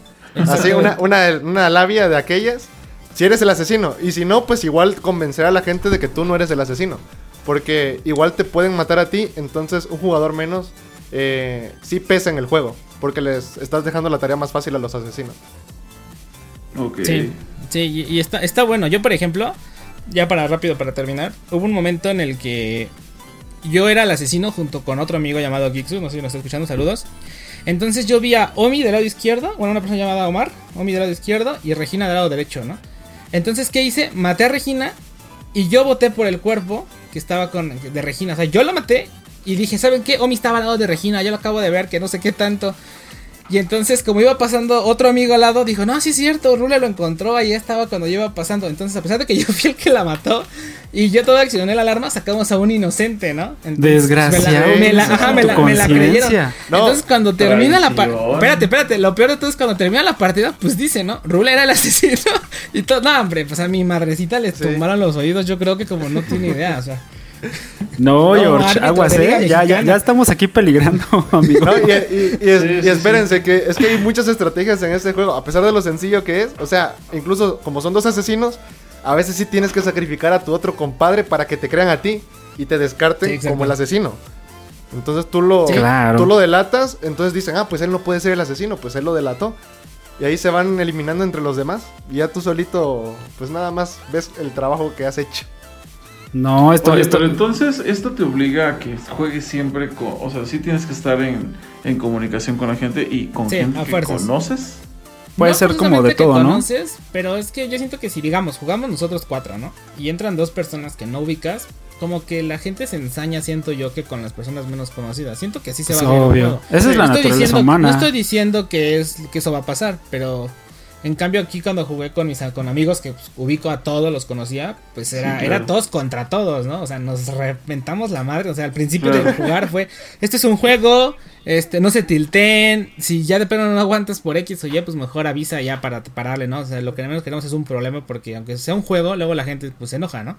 Así, una, una, una labia de aquellas. Si eres el asesino. Y si no, pues igual convencer a la gente de que tú no eres el asesino. Porque igual te pueden matar a ti, entonces un jugador menos eh, sí pesa en el juego. Porque les estás dejando la tarea más fácil a los asesinos. Ok. Sí, sí y, está, está bueno. Yo, por ejemplo, ya para rápido, para terminar, hubo un momento en el que yo era el asesino junto con otro amigo llamado Gixu, no sé si nos está escuchando, saludos. Entonces yo vi a Omi del lado izquierdo, bueno, una persona llamada Omar, Omi del lado izquierdo y Regina del lado derecho, ¿no? Entonces, ¿qué hice? Maté a Regina y yo voté por el cuerpo que estaba con de Regina. O sea, yo lo maté y dije, ¿saben qué? Omi estaba al lado de Regina, yo lo acabo de ver, que no sé qué tanto. Y entonces, como iba pasando otro amigo al lado, dijo, no, sí es cierto, Rule lo encontró, ahí estaba cuando yo iba pasando. Entonces, a pesar de que yo fui el que la mató, y yo todo accioné la alarma, sacamos a un inocente, ¿no? Desgraciado. Me la, me la, creyeron. Entonces, cuando termina la partida... Espérate, espérate, lo peor de todo es cuando termina la partida, pues dice, ¿no? Rule era el asesino. y todo, no, hombre, pues a mi madrecita le tumbaron los oídos, yo creo que como no tiene idea, o sea... No, George, aguas, ¿eh? Ya, ya, ya, estamos aquí peligrando, amigo. y, espérense, que es que hay muchas estrategias en este juego, a pesar de lo sencillo que es. O sea, incluso como son dos asesinos, a veces sí tienes que sacrificar a tu otro compadre para que te crean a ti y te descarten como el asesino. Entonces tú lo, tú lo delatas, entonces dicen, ah, pues él no puede ser el asesino, pues él lo delató. Y ahí se van eliminando entre los demás. Y ya tú solito, pues nada más ves el trabajo que has hecho. No, esto, Pero entonces esto te obliga a que juegues siempre con, o sea, sí tienes que estar en, comunicación con la gente y con gente que conoces. Puede ser como de todo, conoces, ¿no? Pero es que yo siento que si digamos, jugamos nosotros cuatro, ¿no? Y entran dos personas que no ubicas, como que la gente se ensaña, siento yo, que con las personas menos conocidas. Siento que así se va a obvio. Esa es la naturaleza humana. No estoy diciendo que es que eso va a pasar, pero en cambio aquí cuando jugué con mis con amigos que pues, ubico a todos, los conocía, pues era, era todos contra todos, ¿no? O sea, nos reventamos la madre. O sea, al principio de jugar fue, este es un juego, este, no se tilten, si ya de pronto no aguantas por X o Y, pues mejor avisa ya para pararle, ¿no? O sea, lo que menos queremos es un problema porque aunque sea un juego, luego la gente pues se enoja, ¿no?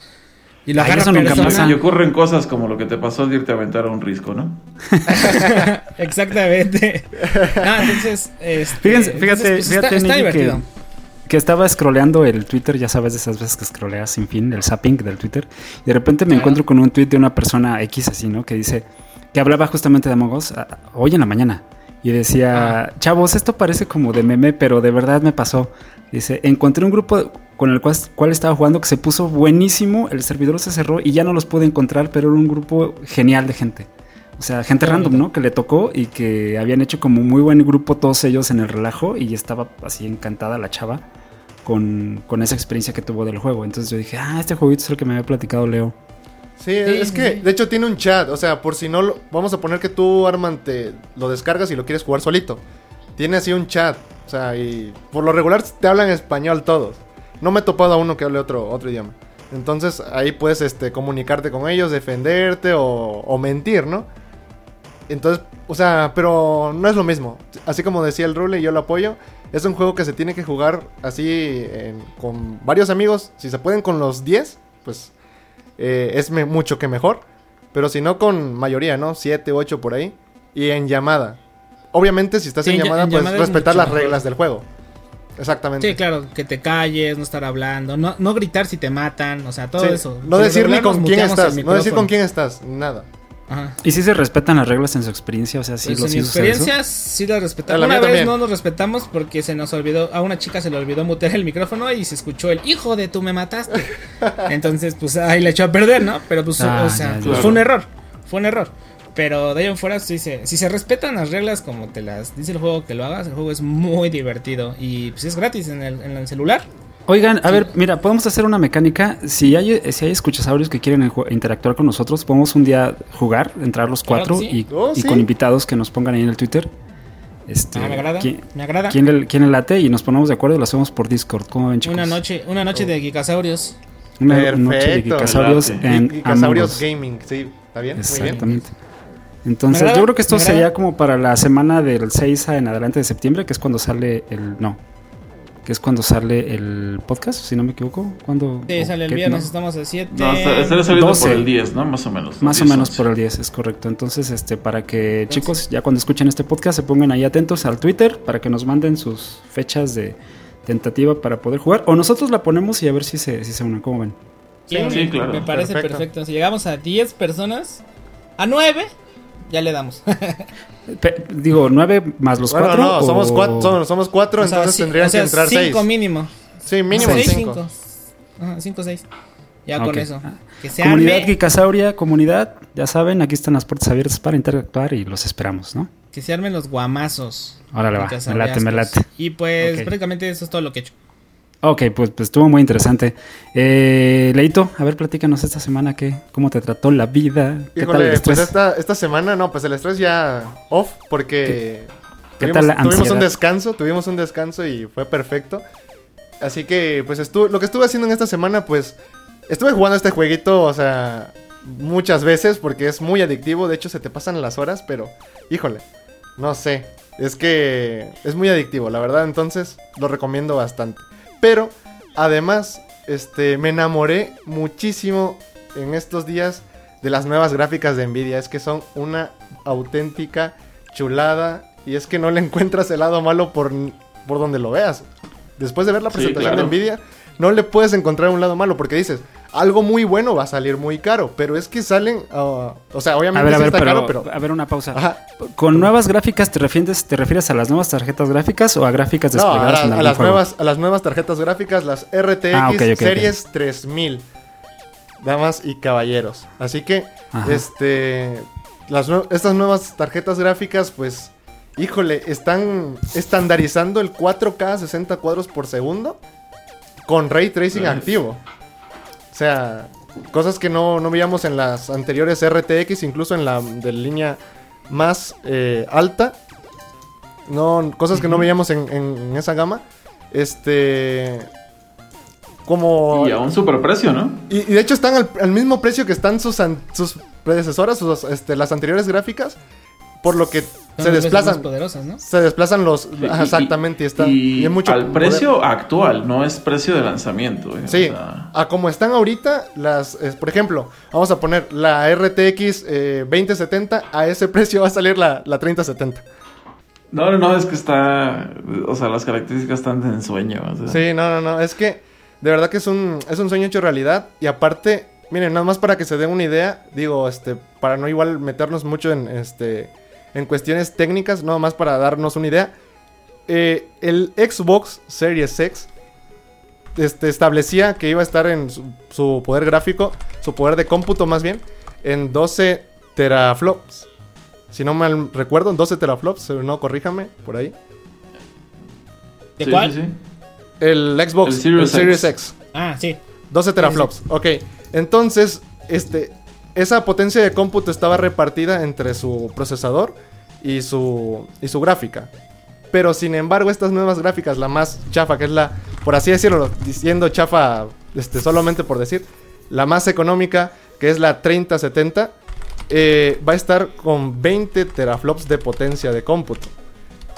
Y lo agarra persona. Y ocurren cosas como lo que te pasó de irte a aventar a un risco, ¿no? Exactamente. Ah, entonces, este, fíjense, fíjate, pues, fíjate está, divertido. Que, estaba scrolleando el Twitter, ya sabes, de esas veces que scrolleas sin fin, el zapping del Twitter. Y de repente me encuentro con un tweet de una persona X así, ¿no? Que dice, que hablaba justamente de Among Us ah, hoy en la mañana. Y decía, chavos, esto parece como de meme, pero de verdad me pasó. Dice, encontré un grupo con el cual, estaba jugando que se puso buenísimo, el servidor se cerró y ya no los pude encontrar, pero era un grupo genial de gente. O sea, gente random, ¿no? Que le tocó y que habían hecho como muy buen grupo todos ellos en el relajo y estaba así encantada la chava con, esa experiencia que tuvo del juego. Entonces yo dije, ah, este jueguito es el que me había platicado Leo. Sí, es que de hecho tiene un chat, o sea, por si no lo, vamos a poner que tú Arman te lo descargas y lo quieres jugar solito. Tiene así un chat, o sea, y por lo regular te hablan español todos. No me he topado a uno que hable otro, otro idioma. Entonces ahí puedes este, comunicarte con ellos, defenderte o, mentir, ¿no? Entonces, o sea, pero no es lo mismo. Así como decía el Rule y yo lo apoyo, es un juego que se tiene que jugar así con varios amigos. Si se pueden con los 10, pues eh, es mucho que mejor. Pero si no con mayoría, ¿no? 7, 8 por ahí. Y en llamada. Obviamente si estás en, llamada, pues respetar las reglas del juego. Exactamente. Sí, claro, que te calles, no estar hablando, no, no gritar si te matan, o sea, todo eso. No decir ni con quién estás, no decir con quién estás, nada. Ajá. ¿Y si se respetan las reglas en su experiencia? O sea, sí pues en mi experiencia sí las respetamos. Una vez no nos respetamos porque se nos olvidó, a una chica se le olvidó mutear el micrófono y se escuchó el hijo de tú me mataste. Entonces, pues ahí le echó a perder, ¿no? Pero pues, ah, o sea, fue un error, fue un error. Pero de ahí en fuera, si se, si se respetan las reglas como te las dice el juego que lo hagas, el juego es muy divertido. Y pues es gratis en el, en el celular. Oigan, a ver, mira, podemos hacer una mecánica. Si hay, si hay escuchasaurios que quieren interactuar con nosotros, podemos un día jugar, entrar los cuatro y, oh, con invitados que nos pongan ahí en el Twitter. Este, ah, me agrada, ¿quién, me agrada. ¿quién le, ¿quién, late? Y nos ponemos de acuerdo y lo hacemos por Discord. ¿Cómo ven, chicos? Una noche, una noche de Gigasaurios. Una noche de Gigasaurios en Gigasaurios Gaming, sí, ¿está bien? Exactamente. Muy bien. Entonces, yo creo que esto sería como para la semana del 6 en adelante de septiembre, que es cuando sale el. No. Que es cuando sale el podcast, si no me equivoco. cuando Sí, sale el viernes, estamos a 7. No, estará saliendo por el 10, ¿no? Más o menos. Más o menos por el 10, es correcto. Entonces, este para que chicos, ya cuando escuchen este podcast, se pongan ahí atentos al Twitter para que nos manden sus fechas de tentativa para poder jugar. O nosotros la ponemos y a ver si se, si se unen, ¿cómo ven? Sí, claro. Me parece perfecto. Si llegamos a 10 personas, a 9, ya le damos. digo, 9 más los 4. No, somos 4, somos, cuatro, entonces tendrían que entrar 6. 5 mínimo. Sí, mínimo 5. 5 6. Ya con eso. Ah. Que se comunidad Geekasauria, comunidad, ya saben, aquí están las puertas abiertas para interactuar y los esperamos, ¿no? Que se armen los guamazos. Órale, va, me late, me late. Y pues prácticamente eso es todo lo que he hecho. Ok, pues, pues estuvo muy interesante. Eh, Leito, a ver, platícanos esta semana qué, cómo te trató la vida. ¿Qué tal el pues esta, esta semana, no, pues el estrés ya off, porque ¿Qué, tuvimos, tal tuvimos un descanso, tuvimos un descanso y fue perfecto. Así que, pues estuve, lo que estuve haciendo en esta semana, pues estuve jugando este jueguito, o sea, muchas veces porque es muy adictivo. De hecho, se te pasan las horas, pero, híjole, no sé. Es que es muy adictivo, la verdad. Entonces, lo recomiendo bastante. Pero además, este, me enamoré muchísimo en estos días de las nuevas gráficas de Nvidia. Es que son una auténtica chulada. Y es que no le encuentras el lado malo por, por donde lo veas. Después de ver la presentación de Nvidia, no le puedes encontrar un lado malo porque dices, algo muy bueno va a salir muy caro, pero es que salen, uh, o sea, obviamente a ver, está caro, pero a ver una pausa. ¿Con nuevas gráficas te refieres te refieres a las nuevas tarjetas gráficas o a gráficas desplegadas no, a, las nuevas a las nuevas tarjetas gráficas, las RTX ah, Series 3000. Damas y caballeros. Así que este las estas nuevas tarjetas gráficas pues híjole, están estandarizando el 4K 60 cuadros por segundo con ray tracing activo. O sea, cosas que no, veíamos en las anteriores RTX, incluso en la de línea más eh, alta. No, cosas que no veíamos en, esa gama. Este. Como. Y a un super precio, ¿no? Y, de hecho están al, mismo precio que están sus, sus predecesoras, este, las anteriores gráficas. Por lo que se desplazan. poderosas, ¿no? Se desplazan los. exactamente, y, está. Y, mucho al precio actual, no es precio de lanzamiento. Eh, sí, a como están ahorita, las. por ejemplo, vamos a poner la RTX 2070, eh, a ese precio va a salir la, la 3070. No, no, no, es que está. O sea, las características están en sueño. Sí, no, no, no. Es que de verdad que es un, es un sueño hecho realidad. Y aparte, miren, nada más para que se den una idea, digo, este, para no igual meternos mucho en este en cuestiones técnicas, nada más para darnos una idea. Eh, el Xbox Series X este, establecía que iba a estar en su, poder gráfico, su poder de cómputo más bien, en 12 teraflops. Si no mal recuerdo, en 12 teraflops, no, corríjame por ahí. ¿De cuál? El Xbox, el Series, X. Ah, sí. 12 teraflops, ok. Entonces, este, esa potencia de cómputo estaba repartida entre su procesador y su, y su gráfica. Pero sin embargo, estas nuevas gráficas, la más chafa, que es la, por así decirlo, diciendo chafa este, solamente por decir, la más económica, que es la 3070, eh, va a estar con 20 teraflops de potencia de cómputo.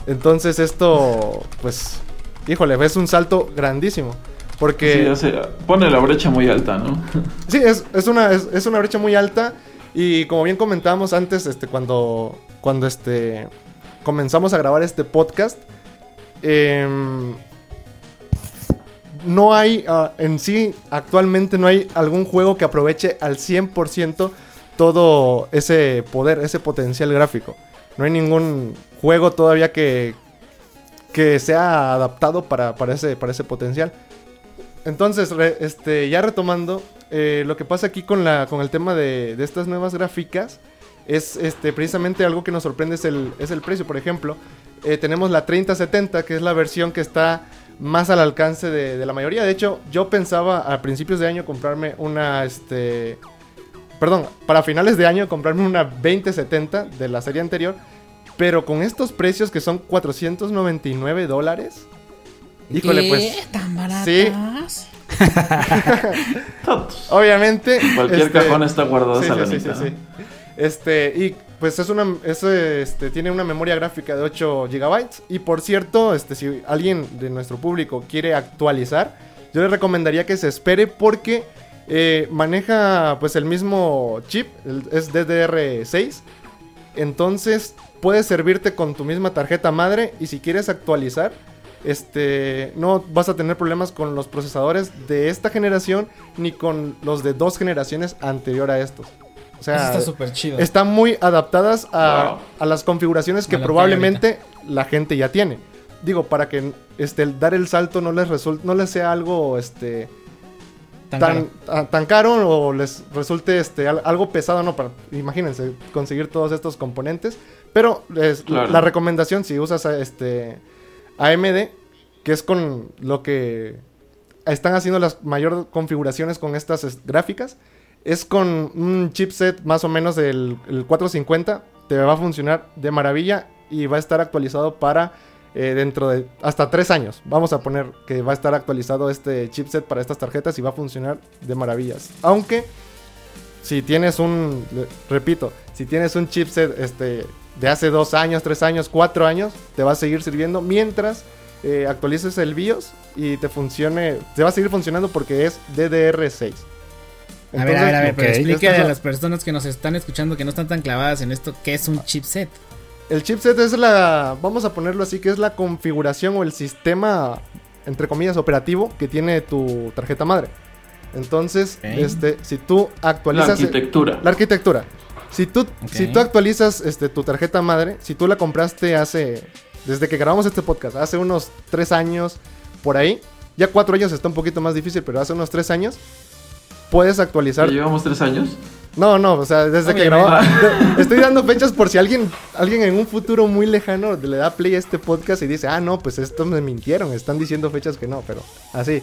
Entonces esto, pues, híjole, es un salto grandísimo. Porque... Sí, pone la brecha muy alta, ¿no? sí, es, una, es, una brecha muy alta. Y como bien comentábamos antes, este, cuando, cuando este, comenzamos a grabar este podcast, em, no hay, ah, en sí, actualmente no hay algún juego que aproveche al 100% todo ese poder, ese potencial gráfico. No hay ningún juego todavía que, que sea adaptado para, para, ese, para ese potencial. Entonces, este, ya retomando, eh, lo que pasa aquí con, la, con el tema de, estas nuevas gráficas es este, precisamente algo que nos sorprende es el, es el precio. Por ejemplo, eh, tenemos la 3070, que es la versión que está más al alcance de, la mayoría. De hecho, yo pensaba a principios de año comprarme una, este, perdón, para finales de año comprarme una 2070 de la serie anterior. Pero con estos precios que son 499 dólares, Híjole, pues. ¿Tan baratas? Sí. Obviamente. Cualquier este, cajón está guardado esa sí, sí, sí, Este, y pues es una, este, tiene una memoria gráfica de 8 GB. Y por cierto, este, si alguien de nuestro público quiere actualizar, yo le recomendaría que se espere porque eh, maneja pues el mismo chip, es DDR6. Entonces puede servirte con tu misma tarjeta madre y si quieres actualizar, este, no vas a tener problemas con los procesadores de esta generación ni con los de dos generaciones anterior a estos. O sea, está chido. Están muy adaptadas a, las configuraciones que probablemente la gente ya tiene. Digo, para que este, dar el salto no les resulte, no les sea algo este, tan, caro. o les resulte este, algo pesado, no, para, imagínense, conseguir todos estos componentes. Pero la recomendación, si usas este, AMD, que es con lo que están haciendo las mayores configuraciones con estas gráficas, es con un chipset más o menos del 450. Te va a funcionar de maravilla y va a estar actualizado para eh, dentro de hasta tres años. Vamos a poner que va a estar actualizado este chipset para estas tarjetas y va a funcionar de maravillas. Aunque si tienes un, repito, si tienes un chipset este, de hace dos años, tres años, cuatro años, te va a seguir sirviendo mientras eh, actualices el BIOS y te funcione, te va a seguir funcionando porque es DDR6 a ver, a ver, a ver, pero explique a las personas que nos están escuchando que no están tan clavadas en esto, ¿qué es un chipset? El chipset es la, vamos a ponerlo así, que es la configuración o el sistema, entre comillas, operativo que tiene tu tarjeta madre. Entonces, este, si tú actualizas... La arquitectura. La arquitectura. Si tú, si tú actualizas este, tu tarjeta madre, si tú la compraste hace, desde que grabamos este podcast, hace unos tres años, por ahí, ya cuatro años está un poquito más difícil, pero hace unos tres años, puedes actualizar. ¿Llevamos tres años? No, no, o sea, desde que grababa. Estoy dando fechas por si alguien, alguien en un futuro muy lejano le da play a este podcast y dice, ah, no, pues esto me mintieron, están diciendo fechas que no, pero así.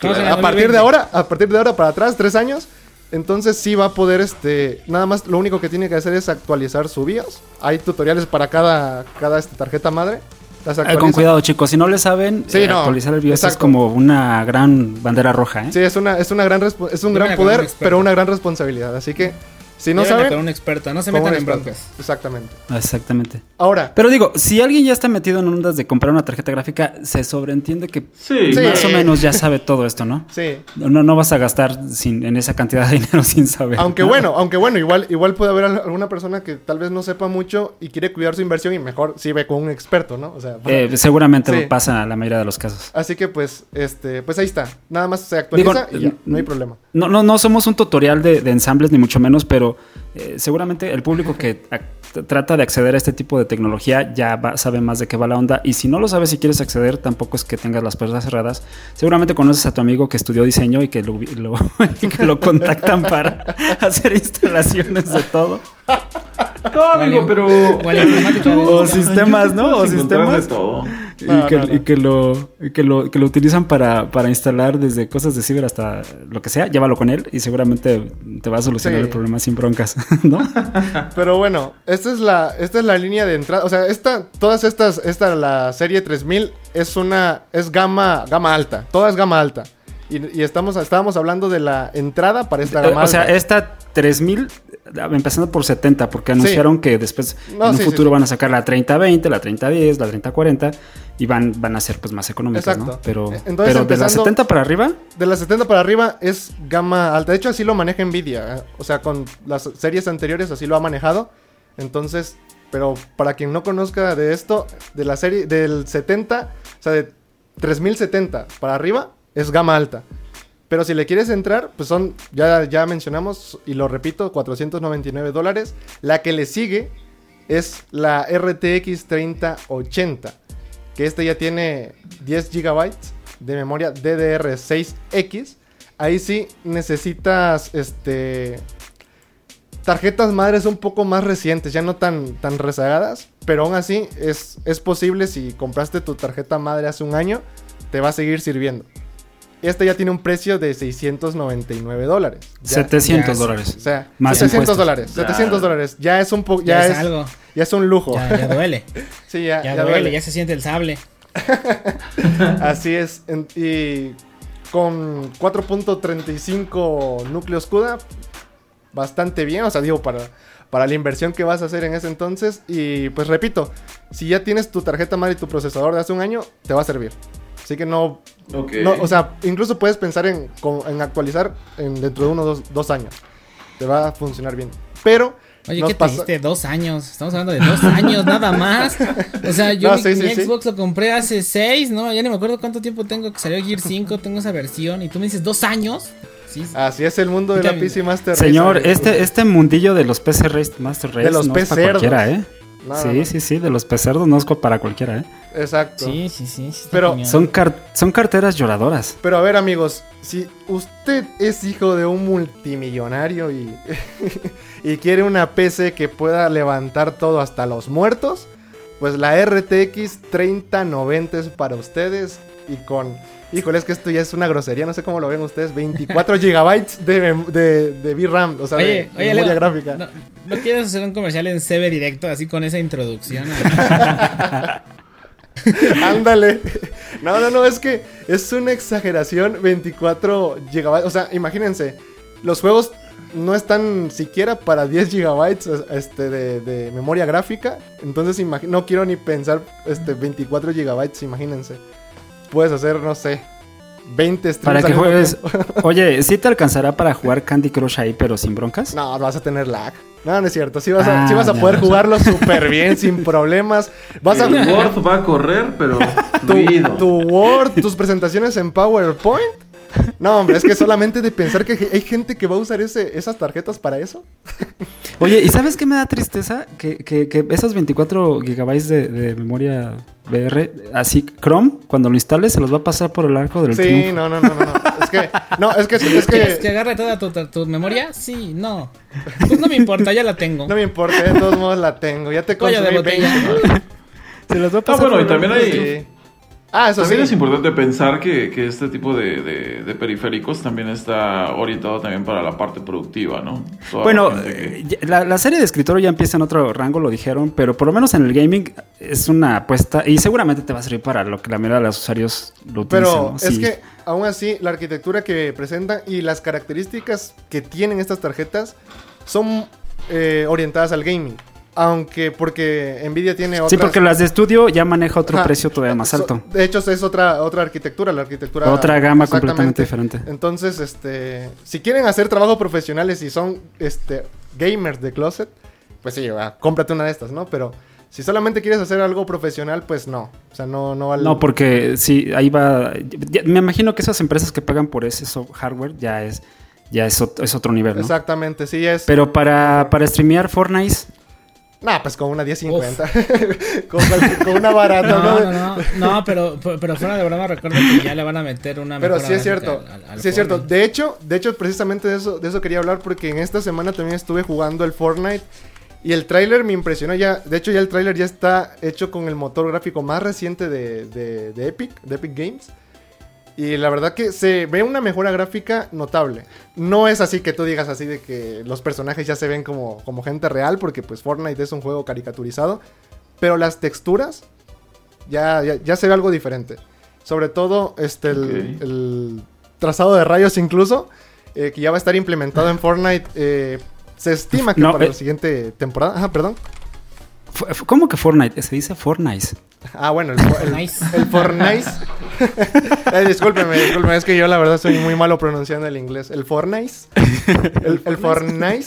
A partir de ahora, a partir de ahora para atrás, tres años, entonces sí va a poder, este, nada más lo único que tiene que hacer es actualizar su BIOS. Hay tutoriales para cada, cada este, tarjeta madre. Eh, con cuidado, chicos. Si no le saben, eh, actualizar el BIOS es como una gran bandera roja. ¿eh? Sí, es, una, es, una gran es un gran poder, pero una gran responsabilidad. Así que si no saben. un experto, no se metan en broncas. Exactamente. Exactamente. Ahora. Pero digo, si alguien ya está metido en ondas de comprar una tarjeta gráfica, se sobreentiende que más o menos ya sabe todo esto, ¿no? Sí. No, no vas a gastar sin, en esa cantidad de dinero sin saber. Aunque bueno, aunque bueno, igual, igual puede haber alguna persona que tal vez no sepa mucho y quiere cuidar su inversión y mejor si ve con un experto, ¿no? O sea, eh, seguramente pasa la mayoría de los casos. Así que pues, este, pues ahí está. Nada más se actualiza y ya, no hay problema. No, no, no somos un tutorial de, de ensambles ni mucho menos, pero eh, seguramente el público que trata de acceder a este tipo de tecnología ya sabe más de qué va la onda. Y si no lo sabes si quieres acceder, tampoco es que tengas las puertas cerradas. Seguramente conoces a tu amigo que estudió diseño y que lo, que lo contactan para hacer instalaciones de todo. No, amigo, pero. O sistemas, ¿no? O sistemas. Y, que, lo, que, lo, que lo utilizan para, para instalar desde cosas de ciber hasta lo que sea. Llévalo con él y seguramente te va a solucionar el problema sin broncas, ¿no? Pero bueno, esta es la, esta es la línea de entrada. O sea, esta, todas estas, esta, la serie 3000 es una, es gama, gama alta. Toda es gama alta. Y, estamos, estábamos hablando de la entrada para esta gama O sea, esta 3000, empezando por 70, porque anunciaron que después en un futuro van a sacar la 3020, la 3010, la 3040 y van, van a ser pues más económicas, ¿no? Pero, pero de la 70 para arriba. De la 70 para arriba es gama alta. De hecho, así lo maneja Nvidia. ¿eh? O sea, con las series anteriores así lo ha manejado. Entonces, pero para quien no conozca de esto, de la serie del 70, o sea, de 3070 para arriba, es gama alta. Pero si le quieres entrar, pues son, ya, ya mencionamos, y lo repito, 499 dólares. La que le sigue es la RTX 3080, que este ya tiene 10 GB de memoria DDR6X. Ahí sí necesitas este tarjetas madres un poco más recientes, ya no tan, tan rezagadas, pero aún así es, es posible si compraste tu tarjeta madre hace un año, te va a seguir sirviendo. Este ya tiene un precio de 699 dólares. 700 dólares. O sea, más 700 dólares. 700 dólares. Ya es un poco. Ya, es, algo. Ya es un lujo. Ya, duele. sí, ya, ya, duele, Ya se siente el sable. Así es. Y con 4.35 núcleos CUDA, bastante bien. O sea, digo, para, para la inversión que vas a hacer en ese entonces. Y pues repito, si ya tienes tu tarjeta madre y tu procesador de hace un año, te va a servir. Así que no, o sea, incluso puedes pensar en, actualizar en, dentro de unos dos, dos, años. Te va a funcionar bien. Pero Oye, ¿qué te diste? Dos años. Estamos hablando de dos años, nada más. O sea, yo mi, Xbox lo compré hace seis, ¿no? Ya ni me acuerdo cuánto tiempo tengo que salió Gear 5, tengo esa versión. Y tú me dices, ¿dos años? Sí, Así es el mundo de la PC Master Race. Señor, este, este mundillo de los PC Race, Master Race de los no es para cualquiera, ¿eh? Sí, sí, sí, de los pecerdos no es para cualquiera, ¿eh? Exacto. Sí, sí, sí. pero son, son carteras lloradoras. Pero a ver, amigos, si usted es hijo de un multimillonario y, y quiere una PC que pueda levantar todo hasta los muertos, pues la RTX 3090 es para ustedes y con Híjole, es que esto ya es una grosería, no sé cómo lo ven ustedes. 24 GB de, de, de VRAM, o sea, de, memoria gráfica. No, quieres hacer un comercial en CB directo así con esa introducción? Ándale. No, no, no, es que es una exageración 24 GB. O sea, imagínense, los juegos no están siquiera para 10 GB este, de, de, memoria gráfica. Entonces, no quiero ni pensar este, 24 GB, imagínense puedes hacer, no sé, 20 streams. Para que juegues. Oye, ¿sí te alcanzará para jugar Candy Crush ahí, pero sin broncas? No, vas a tener lag. No, no es cierto. Sí vas a, ah, vas a poder jugarlo súper bien, sin problemas. Vas a... Word va a correr, pero. tu, tu Word, tus presentaciones en PowerPoint no, hombre, es que solamente de pensar que hay gente que va a usar ese, esas tarjetas para eso. Oye, ¿y sabes qué me da tristeza? Que, que, esos 24 gigabytes de, memoria VR, así Chrome, cuando lo instales, se los va a pasar por el arco del Sí, no, no, no, no, Es que, no, es que, es que... ¿Quieres que agarre toda tu, memoria? Sí, no. Pues no me importa, ya la tengo. No me importa, de todos modos la tengo. Ya te consumí de 20. Se los va a pasar. Ah, bueno, y también hay... Ah, eso también es importante pensar que, este tipo de, periféricos también está orientado también para la parte productiva, ¿no? bueno, la, serie de escritorio ya empieza en otro rango, lo dijeron, pero por lo menos en el gaming es una apuesta y seguramente te va a servir para lo que la mayoría de los usuarios lo utilizan. Pero es que aún así la arquitectura que presentan y las características que tienen estas tarjetas son eh, orientadas al gaming. Aunque, porque Nvidia tiene otras... Sí, porque las de estudio ya maneja otro precio todavía más alto. de hecho, es otra, otra arquitectura, la arquitectura... Otra gama completamente diferente. Entonces, este... Si quieren hacer trabajos profesionales y son, este... Gamers de closet, pues sí, cómprate una de estas, ¿no? Pero... Si solamente quieres hacer algo profesional, pues no. O sea, no, no vale. No, porque sí, ahí va. me imagino que esas empresas que pagan por ese hardware ya es, ya es, es otro nivel, ¿no? Exactamente, sí es. Pero para, para streamear Fortnite, Nah, pues con una 1050. con, con, una barata, no, ¿no? No, no, pero, pero fuera de broma recuerdo que ya le van a meter una Pero sí es cierto. sí es cierto. De hecho, de hecho, precisamente de eso, de eso quería hablar porque en esta semana también estuve jugando el Fortnite. Y el tráiler me impresionó ya. De hecho, ya el tráiler ya está hecho con el motor gráfico más reciente de, de, de Epic, de Epic Games. Y la verdad que se ve una mejora gráfica notable. No es así que tú digas así de que los personajes ya se ven como, como gente real, porque pues Fortnite es un juego caricaturizado. Pero las texturas ya, ya, se ve algo diferente. Sobre todo este, el, trazado de rayos incluso, eh, que ya va a estar implementado en Fortnite. Eh, se estima que para la eh, siguiente temporada... Ajá, perdón. ¿Cómo que Fortnite? Se dice Fortnite. Ah, bueno, el, el, el Fortnite. eh, discúlpeme, discúlpeme, es que yo la verdad soy muy malo pronunciando el inglés. ¿El Fortnite? ¿El, el Fortnite?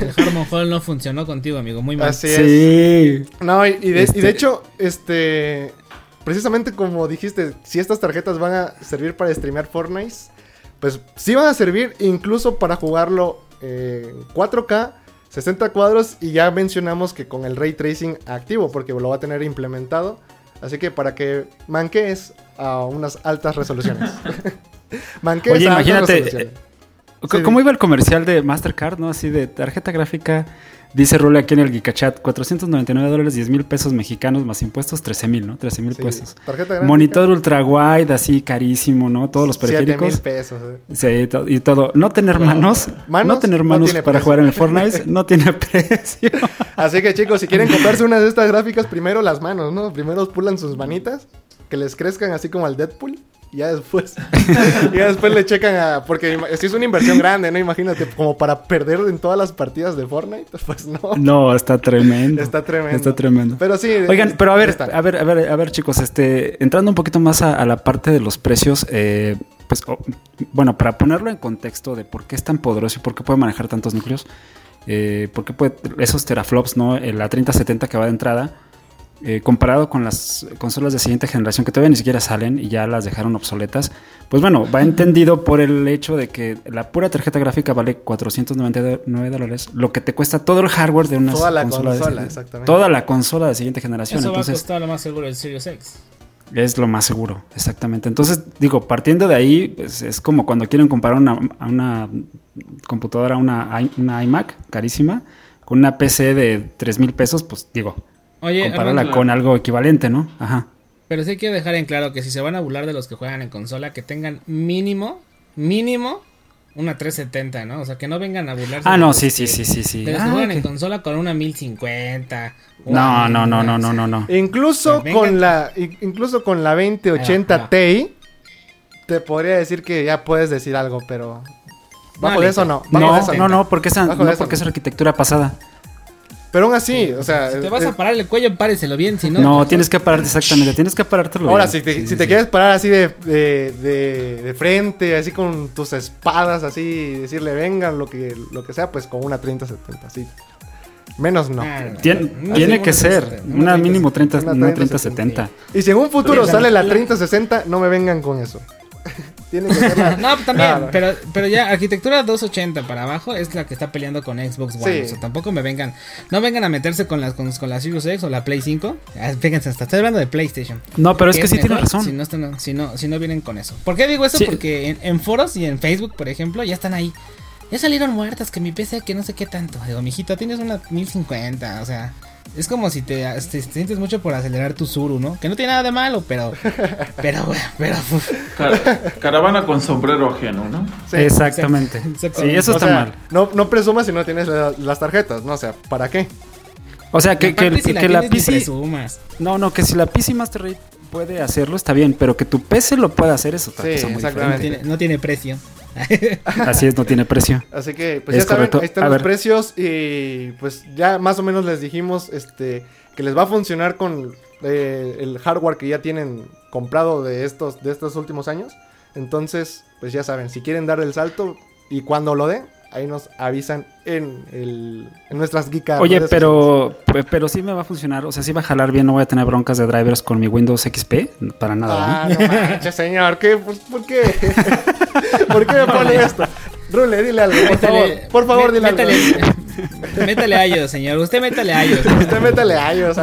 El Harmon Hall no funcionó contigo, amigo, muy mal. Así es. No, y, de, y de este hecho, este. Precisamente como dijiste, si estas tarjetas van a servir para streamear Fortnite, pues sí van a servir incluso para jugarlo en 4K 60 cuadros y ya mencionamos que con el ray tracing activo porque lo va a tener implementado. Así que para que manquees a unas altas resoluciones. manquees Oye, imagínate, eh, ¿cómo iba el comercial de Mastercard, no? Así de tarjeta gráfica Dice Rule aquí en el Gigachat, 499 dólares, 10 mil pesos mexicanos más impuestos, 13 mil, ¿no? 13 mil pesos. Monitor ultra wide, así carísimo, ¿no? Todos los periféricos. mil pesos. Eh. Sí, y todo. No tener manos, no tener manos para jugar en el Fortnite, no tiene precio. Así que chicos, si quieren comprarse una de estas gráficas, primero las manos, ¿no? Primero pulan sus manitas, que les crezcan así como al Deadpool ya después, ya después le checan a, porque si es una inversión grande, ¿no? Imagínate, como para perder en todas las partidas de Fortnite, pues no. No, está tremendo. Está tremendo. Está tremendo. Pero sí. Oigan, pero a ver, a ver, a ver, a ver, chicos, este, entrando un poquito más a, la parte de los precios, eh, pues, bueno, para ponerlo en contexto de por qué es tan poderoso y por qué puede manejar tantos núcleos, Eh, porque pues, esos teraflops, ¿no? Eh, la 3070 que va de entrada, eh, comparado con las consolas de siguiente generación que todavía ni siquiera salen y ya las dejaron obsoletas, pues bueno, va entendido por el hecho de que la pura tarjeta gráfica vale 499 dólares, lo que te cuesta todo el hardware de una toda la consola, exactamente. toda la consola de siguiente generación. Eso va a costar lo más seguro el Series X. Es lo más seguro, exactamente. Entonces, digo, partiendo de ahí, pues, es como cuando quieren comparar una, una computadora, una, una iMac carísima, con una PC de 3 mil pesos, pues digo, Oye, compárala con algo equivalente, ¿no? Ajá. Pero sí quiero dejar en claro que si se van a burlar de los que juegan en consola, que tengan mínimo, mínimo una 370, ¿no? O sea, que no vengan a burlarse. Ah, no, sí, sí, sí, sí, sí. Pero ah, en consola con una 1050. No, no, no, no, no, no, no. Incluso con la incluso con la 2080 Ti te podría decir que ya puedes decir algo, pero bajo de eso no. no, no, no, porque esa no, porque es arquitectura pasada. Pero aún así, o sea. Si te vas a parar el cuello, páreselo bien, si no. No, tienes que pararte exactamente, tienes que parártelo Ahora, si te, si te quieres parar así de, de, de, frente, así con tus espadas, así, decirle vengan, lo que, lo que sea, pues con una 30-70, sí. Menos no. tiene que ser una mínimo 30, una 30-70. Y si en un futuro sale la 30-60, no me vengan con eso. Tiene que ser la... no, también, pero, pero ya arquitectura 280 para abajo es la que está peleando con Xbox One. O sea, tampoco me vengan, no vengan a meterse con las con, la Series X o la Play 5. Ah, fíjense, hasta estoy hablando de PlayStation. No, pero es que sí tiene razón. Si no, están, si, no, si no vienen con eso. ¿Por qué digo eso? Porque en, foros y en Facebook, por ejemplo, ya están ahí. Ya salieron muertas que mi PC que no sé qué tanto. Digo, mijito, tienes una 1050, o sea, es como si te, sientes mucho por acelerar tu Zuru, ¿no? Que no tiene nada de malo, pero. Pero, pero. caravana con sombrero ajeno, ¿no? Sí, exactamente. Sí, eso está mal. No, no presumas si no tienes las tarjetas, ¿no? O sea, ¿para qué? O sea, que, que, la, PC. No, no, que si la PC Master Race puede hacerlo, está bien, pero que tu PC lo pueda hacer, eso sí, exactamente. no tiene precio. Así es, no tiene precio. Así que, pues ya saben, ahí están los precios y pues ya más o menos les dijimos este que les va a funcionar con eh, el hardware que ya tienen comprado de estos, de estos últimos años. Entonces, pues ya saben, si quieren dar el salto y cuando lo den, ahí nos avisan en, el, en nuestras geekas. Oye, pero, pero sí me va a funcionar, o sea, sí va a jalar bien, no voy a tener broncas de drivers con mi Windows XP, para nada. Ah, no manches, señor, ¿qué? ¿Por, ¿por qué? ¿Por qué me pone esto? Rule, dile algo, por favor. Por favor, dile algo. Métale a ellos, señor. Usted métale a ellos. Usted métale a ellos.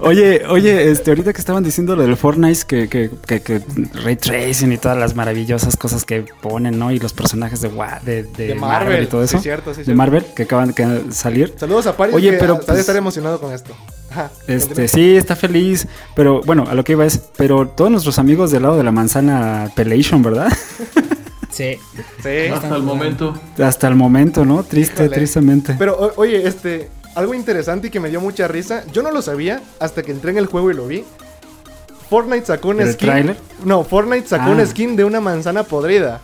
Oye, oye, este, ahorita que estaban diciendo lo del Fortnite, que, que, que, que, Ray Tracing y todas las maravillosas cosas que ponen, ¿no? Y los personajes de, de, de, Marvel, y todo eso. Sí, cierto, sí, De Marvel, que acaban de salir. Saludos a Paris, Oye, que pero. Pues, estar emocionado con esto. este, sí, está feliz. Pero bueno, a lo que iba es. Pero todos nuestros amigos del lado de la manzana Pelation, ¿verdad? Sí. Hasta el momento. Hasta el momento, ¿no? Triste, tristemente. Pero oye, este, algo interesante y que me dio mucha risa. Yo no lo sabía hasta que entré en el juego y lo vi. Fortnite sacó un skin. No, Fortnite sacó un ah. skin de una manzana podrida.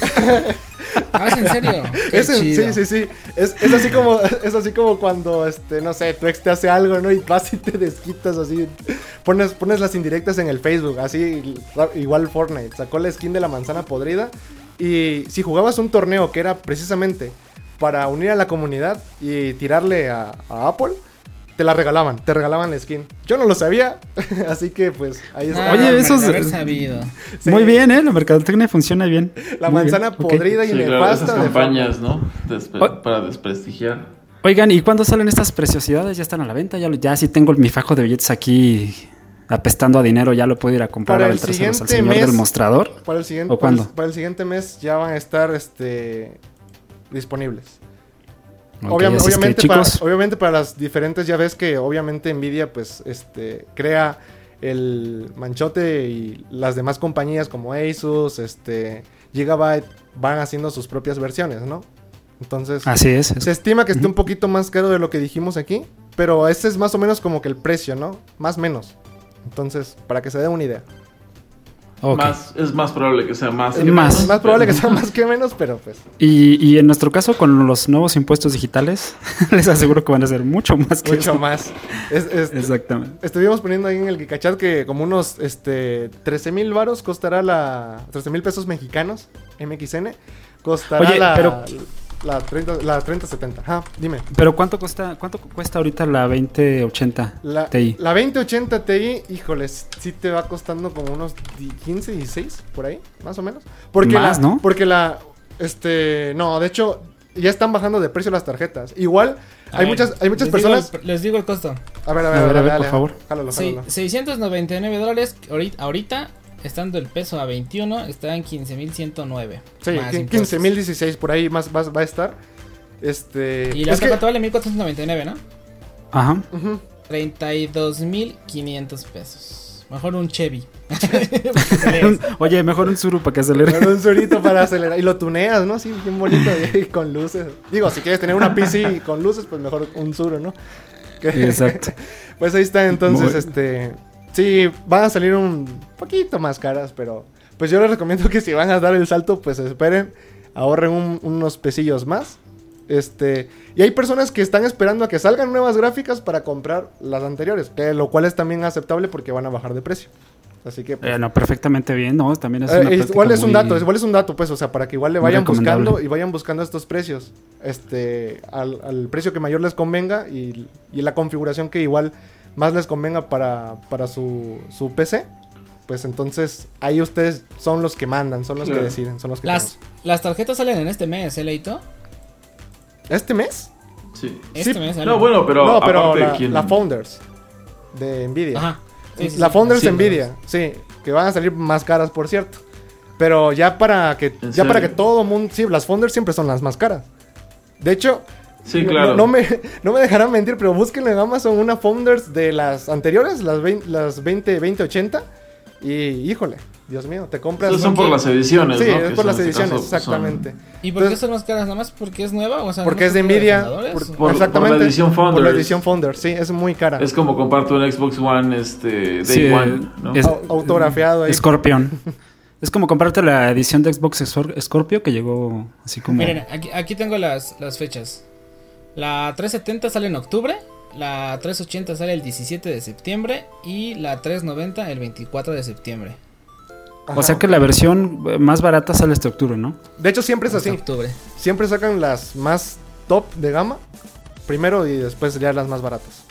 Ah, ¿es en serio? sí, sí, sí. Es, así como, es así como cuando, este, no sé, tu ex te hace algo, ¿no? Y vas y te desquitas así. Pones, pones las indirectas en el Facebook, así, igual Fortnite. Sacó la skin de la manzana podrida. Y si jugabas un torneo que era precisamente para unir a la comunidad y tirarle a Apple te la regalaban, te regalaban la skin. Yo no lo sabía, así que pues ahí está. Oye, eso es sabido. Muy bien, ¿eh? La mercadotecnia funciona bien. La manzana podrida y sí, nefasta. campañas, ¿no? para desprestigiar. Oigan, ¿y cuándo salen estas preciosidades? ¿Ya están a la venta? Ya, ya si tengo mi fajo de billetes aquí apestando a dinero, ya lo puedo ir a comprar para el siguiente al señor del mostrador. Para el siguiente, ¿O cuándo? Para el, siguiente mes ya van a estar este, disponibles obviamente, para, obviamente para las diferentes, ya ves que obviamente Nvidia pues este crea el manchote y las demás compañías como Asus, este Gigabyte van haciendo sus propias versiones, ¿no? Entonces, así es. Se estima que esté un poquito más caro de lo que dijimos aquí, pero ese es más o menos como que el precio, ¿no? Más menos. Entonces, para que se dé una idea. Más, es más probable que sea más. más. más probable que sea más que menos, pero pues. Y, y en nuestro caso, con los nuevos impuestos digitales, les aseguro que van a ser mucho más que Mucho más. Exactamente. Estuvimos poniendo ahí en el Gigachat que como unos este, 13 mil varos costará la. 13 mil pesos mexicanos, MXN. Costará la. Pero, La 30, la 3070. Ajá, dime. Pero ¿cuánto cuesta, cuánto cuesta ahorita la 2080 la, Ti? La 2080 Ti, híjoles, sí te va costando como unos 15, 16, por ahí, más o menos. Porque más, ¿no? Porque la, este, no, de hecho, ya están bajando de precio las tarjetas. Igual, hay muchas, hay muchas personas. les digo el costo. A ver, a ver, a ver, a ver, por favor. Jálalo, jálalo. 699 dólares ahorita, estando el peso a 21, está en 15.109. Sí, 15.016 por ahí más va, va, a estar. Este. Y la otra que... vale 1.499, ¿no? Ajá. Uh 32.500 pesos. Mejor un Chevy. Oye, mejor un Zuru para que acelere. un Zurito para acelerar. Y lo tuneas, ¿no? Sí, bien bonito. con luces. Digo, si quieres tener una PC con luces, pues mejor un Zuru, ¿no? Exacto. pues ahí está, entonces, este. Sí, van a salir un poquito más caras, pero. Pues yo les recomiendo que si van a dar el salto, pues esperen. Ahorren unos pesillos más. Este, y hay personas que están esperando a que salgan nuevas gráficas para comprar las anteriores, lo cual es también aceptable porque van a bajar de precio. Así que. Pues, eh, no, perfectamente bien, ¿no? También es eh, Igual es un dato, igual es un dato, pues, o sea, para que igual le vayan buscando y vayan buscando estos precios. Este, al, precio que mayor les convenga y, la configuración que igual más les convenga para, para su, su PC. Pues entonces ahí ustedes son los que mandan, son los que deciden, son los que las, las tarjetas salen en este mes, ¿eh, Leito? ¿Este mes? Sí. Este mes No, bueno, pero, no, pero la, la, Founders de Nvidia. Ajá la Founders Nvidia, sí, que van a salir más caras, por cierto. Pero ya para que ya para que todo mundo, sí, las Founders siempre son las más caras. De hecho, sí, claro. no, me, no me dejarán mentir, pero búsquenlo en Amazon una Founders de las anteriores, las 20, las 20 2080 y híjole, Dios mío, te compras. Eso son por las ediciones, sí, ¿no? es por las este ediciones, exactamente. ¿Y por qué son más caras? ¿Nada más porque es nueva? O sea, porque es de Nvidia. Por, exactamente. Por la edición Founders. Por la edición Founders, sí, es muy cara. Es como comprarte un Xbox One este, Day One, ¿no? Es, autografiado ahí. Scorpion. es como comprarte la edición de Xbox Scorpio que llegó así como. Miren, aquí, aquí tengo las, las fechas. La 370 sale en octubre. La 380 sale el 17 de septiembre. Y la 390 el 24 de septiembre. O sea que la versión más barata sale este octubre, ¿no? De hecho, siempre es así. octubre. Siempre sacan las más top de gama primero y después ya las más baratas.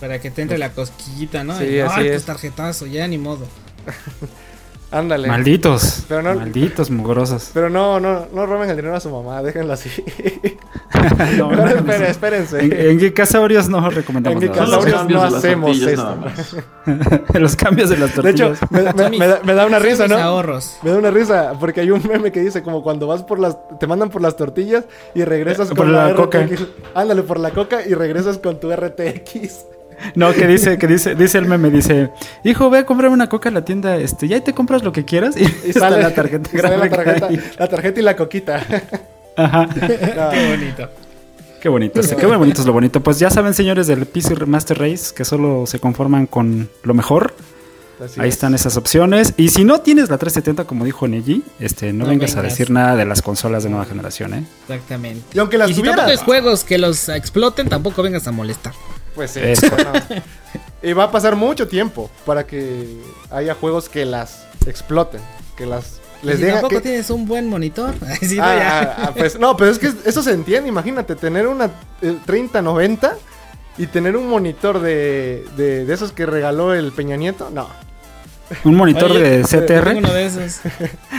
Para que te entre la cosquillita, ¿no? Sí, así es. tarjetazo, ya ni modo. Ándale. Malditos. malditos mugrosos. Pero no, no, no roben el dinero a su mamá, déjenlo así. no, espérense. En, en Casaurios no recomendamos En Casaurios no hacemos eso. los cambios de las tortillas. De hecho, me, me, da, una risa, ¿no? ahorros. Me da una risa porque hay un meme que dice como cuando vas por las... Te mandan por las tortillas y regresas por con la, coca. Ándale, por la coca y regresas con tu RTX. No, que dice, que dice, dice el meme, dice, hijo, ve a comprarme una coca en la tienda, este, ya te compras lo que quieras y, sale la tarjeta. sale la tarjeta, la tarjeta y la coquita. Ajá. Qué bonito. Qué bonito, qué bonito es lo bonito. Pues ya saben, señores del PC Master Race, que solo se conforman con lo mejor. Ahí están esas opciones. Y si no tienes la 370, como dijo Neji, este, no, vengas, a decir nada de las consolas de nueva generación, ¿eh? Exactamente. Y aunque las y si tuvieras... juegos que los exploten, tampoco vengas a molestar. Pues sí. y va a pasar mucho tiempo para que haya juegos que las exploten, que las les si tampoco tienes un buen monitor. no, ah, ah, ah, pues, no, pero es que eso se entiende. Imagínate tener una 3090 eh, y tener un monitor de, de, de, esos que regaló el Peña Nieto. No, un monitor de CTR. Uno de esos.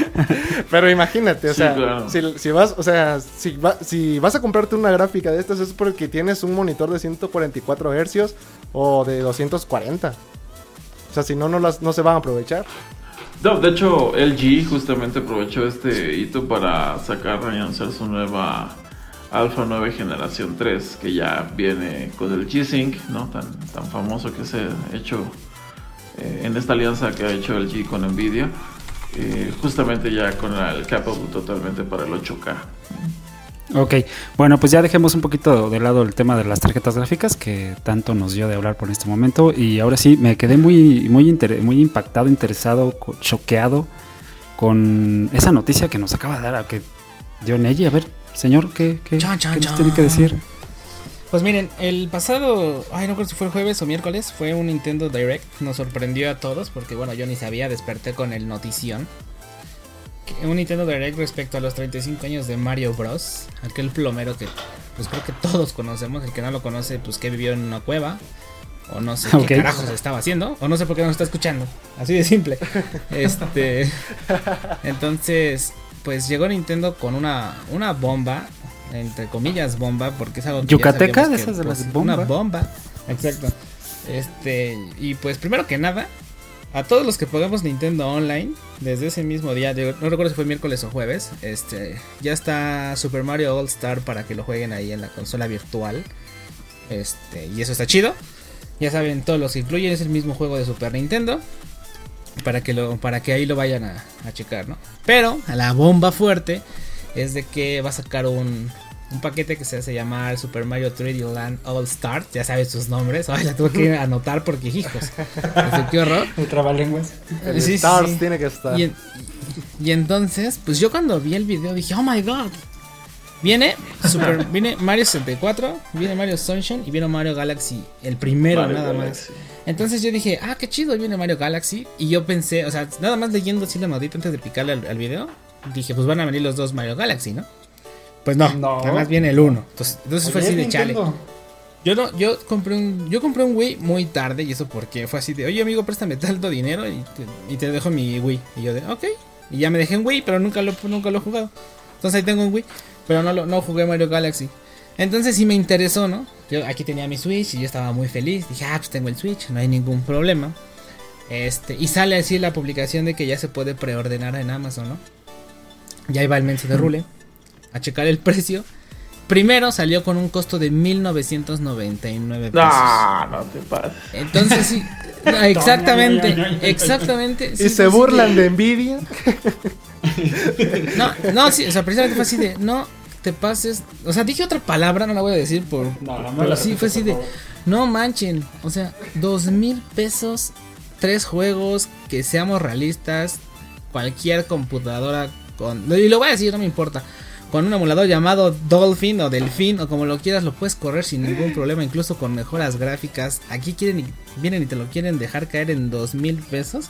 Pero imagínate, o sea, si, vas, o sea, si, si vas a comprarte una gráfica de estas es porque tienes un monitor de 144 Hz o de 240. O sea, si no, no, las, no se van a aprovechar. No, de hecho, LG justamente aprovechó este hito para sacar y anunciar su nueva Alpha 9 generación 3, que ya viene con el G-Sync, ¿no? Tan, tan famoso que se ha hecho eh, en esta alianza que ha hecho el G con Nvidia, eh, justamente ya con el capable totalmente para el 8K. Ok, bueno, pues ya dejemos un poquito de lado el tema de las tarjetas gráficas que tanto nos dio de hablar por este momento y ahora sí me quedé muy muy muy impactado, interesado, choqueado con esa noticia que nos acaba de dar, que dio Nelly. A ver, señor, ¿qué, qué, ¿qué nos tiene que decir? Pues miren, el pasado, ay no creo si fue el jueves o miércoles, fue un Nintendo Direct, nos sorprendió a todos porque bueno, yo ni sabía, desperté con el notición. un Nintendo Direct respecto a los 35 años de Mario Bros. Aquel plomero que pues creo que todos conocemos. El que no lo conoce, pues que vivió en una cueva. O no sé qué carajos estaba haciendo. O no sé por qué no está escuchando. Así de simple. este. Entonces, pues llegó Nintendo con una, una bomba. Entre comillas, bomba. Porque es algo que. ¿Yucateca? de esas de las bombas. Una bomba. Exacto. Este. Y pues primero que nada. A todos los que pagamos Nintendo Online, desde ese mismo día, no recuerdo si fue miércoles o jueves, este, ya está Super Mario All Star para que lo jueguen ahí en la consola virtual. Este, y eso está chido. Ya saben, todos los que incluyen es el mismo juego de Super Nintendo. Para que, lo, para que ahí lo vayan a, checar, ¿no? Pero a la bomba fuerte es de que va a sacar un, un paquete que se hace llamar Super Mario 3D Land All Star. Ya sabes sus nombres. Ay, la tuve que anotar porque, hijos. qué horror. El trabalenguas. Sí, Stars tiene que estar. Y, y, entonces, pues yo cuando vi el video dije, oh my god, Viene Super, viene Mario 64, viene Mario Sunshine y viene Mario Galaxy, el primero nada más. Entonces yo dije, ah, qué chido, viene Mario Galaxy. Y yo pensé, o sea, nada más leyendo así la notita antes de picarle al, video, dije, pues van a venir los dos Mario Galaxy, ¿no? Pues no, nada más viene el uno. Entonces, entonces fue así de chale. Yo no, yo compré un, yo compré un Wii muy tarde y eso porque fue así de, oye amigo, préstame tanto dinero y te, y te dejo mi Wii. Y yo de, ok. Y ya me dejé en Wii, pero nunca lo, nunca lo he jugado. Entonces ahí tengo un Wii. Pero no, no jugué Mario Galaxy. Entonces sí me interesó, ¿no? Yo aquí tenía mi Switch y yo estaba muy feliz. Dije, ah, pues tengo el Switch, no hay ningún problema. Este, y sale así la publicación de que ya se puede preordenar en Amazon, ¿no? Ya iba el mensaje de Rule a checar el precio. Primero salió con un costo de 1999 pesos. No, no te pases. Entonces sí, exactamente, exactamente. y se burlan de envidia. No, no, sí, o sea, precisamente fue así de, no te pases, o sea, dije otra palabra, no la voy a decir por, no, no, pero sí fue así de, no manchen, o sea, dos mil pesos, tres juegos, que seamos realistas, cualquier computadora con, y lo voy a decir, no me importa, con un emulador llamado Dolphin o Delfín o como lo quieras lo puedes correr sin ningún problema, incluso con mejoras gráficas. Aquí quieren y, vienen y te lo quieren dejar caer en dos mil pesos.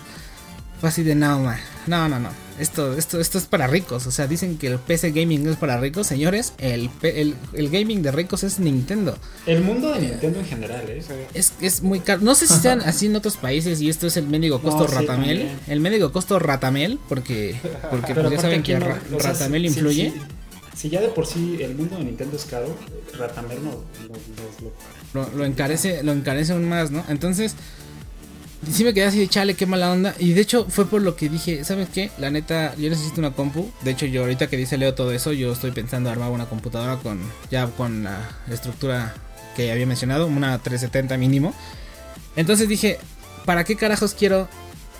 Fue así de no, man. No, no, no. Esto, esto, esto es para ricos. O sea, dicen que el PC gaming es para ricos. Señores, el, el, gaming de ricos es Nintendo. El mundo de Nintendo en general, ¿eh? Es, es muy caro. No sé si sean así en otros países y esto es el médico costo ratamel. el médico costo ratamel, porque, porque pues ya saben que ratamel influye. Si, ya de por sí el mundo de Nintendo es caro, ratamel no, lo, lo, encarece, lo encarece aún más, ¿no? Entonces sí me quedé así de chale, qué mala onda. Y de hecho fue por lo que dije, ¿sabes qué? La neta, yo necesito una compu. De hecho, yo ahorita que dice Leo todo eso, yo estoy pensando armar una computadora con ya con la estructura que había mencionado, una 370 mínimo. Entonces dije, ¿para qué carajos quiero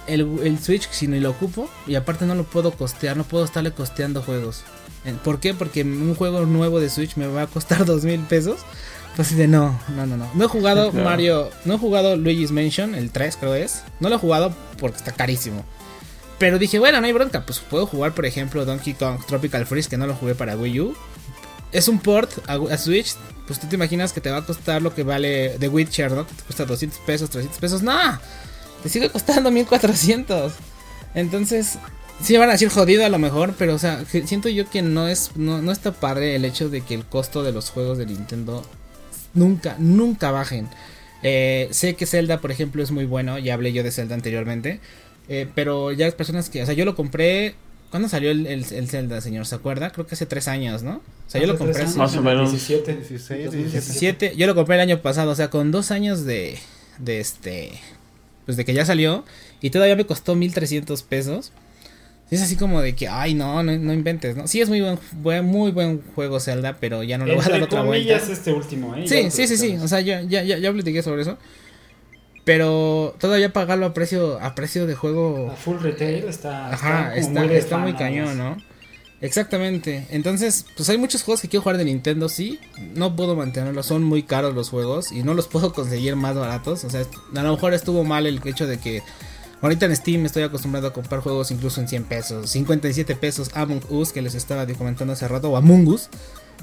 el, Switch si no lo ocupo? Y aparte no lo puedo costear, no puedo estarle costeando juegos. ¿Por qué? Porque un juego nuevo de Switch me va a costar dos mil pesos. Pues de no, no, no, no. No he jugado Mario, no he jugado Luigi's Mansion, el 3 creo es. No lo he jugado porque está carísimo. Pero dije, bueno, no hay bronca, pues puedo jugar, por ejemplo, Donkey Kong Tropical Freeze, que no lo jugué para Wii U. Es un port a, Switch, pues tú te imaginas que te va a costar lo que vale The Witcher, ¿no? Que te cuesta 200 pesos, 300 pesos. No, te sigue costando 1400. Entonces, sí van a decir jodido a lo mejor, pero o sea, siento yo que no es no, no está padre el hecho de que el costo de los juegos de Nintendo nunca, nunca bajen. Eh, sé que Zelda, por ejemplo, es muy bueno, ya hablé yo de Zelda anteriormente, eh, pero ya las personas que, o sea, yo lo compré, ¿cuándo salió el, el, Zelda, señor? ¿Se acuerda? Creo que hace tres años, ¿no? O sea, yo lo compré hace, más o menos 17, 16, 17. Yo lo compré el año pasado, o sea, con dos años de, de este, pues de que ya salió y todavía me costó 1300 pesos. Es así como de que, ay, no, no, inventes, ¿no? Sí, es muy buen, muy buen juego Zelda, pero ya no le voy a dar otra vuelta. este último, ¿eh? Sí, sí, sí, sí. O sea, ya, ya, ya, ya platiqué sobre eso. Pero todavía pagarlo a precio, a precio de juego. A full retail está. Ajá, está, muy, está muy cañón, ¿no? Exactamente. Entonces, pues hay muchos juegos que quiero jugar de Nintendo, sí. No puedo mantenerlos, son muy caros los juegos y no los puedo conseguir más baratos. O sea, a lo mejor estuvo mal el hecho de que Ahorita en Steam estoy acostumbrado a comprar juegos incluso en 100 pesos, 57 pesos Among Us que les estaba comentando hace rato, o Among Us.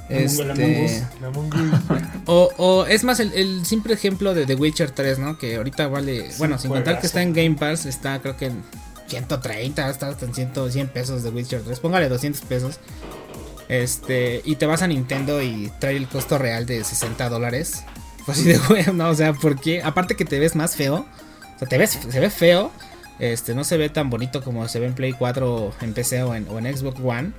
Este, o, o, es más el, simple ejemplo de The Witcher 3, ¿no? Que ahorita vale, bueno, sin contar que está en Game Pass, está creo que en 130, hasta en 100, 100 pesos de Witcher 3. Póngale 200 pesos. Este, y te vas a Nintendo y trae el costo real de 60 dólares. Pues así de bueno, ¿no? O sea, porque aparte que te ves más feo, o sea, te ves, se ve feo, este, no se ve tan bonito como se ve en Play 4, en PC o en, Xbox One.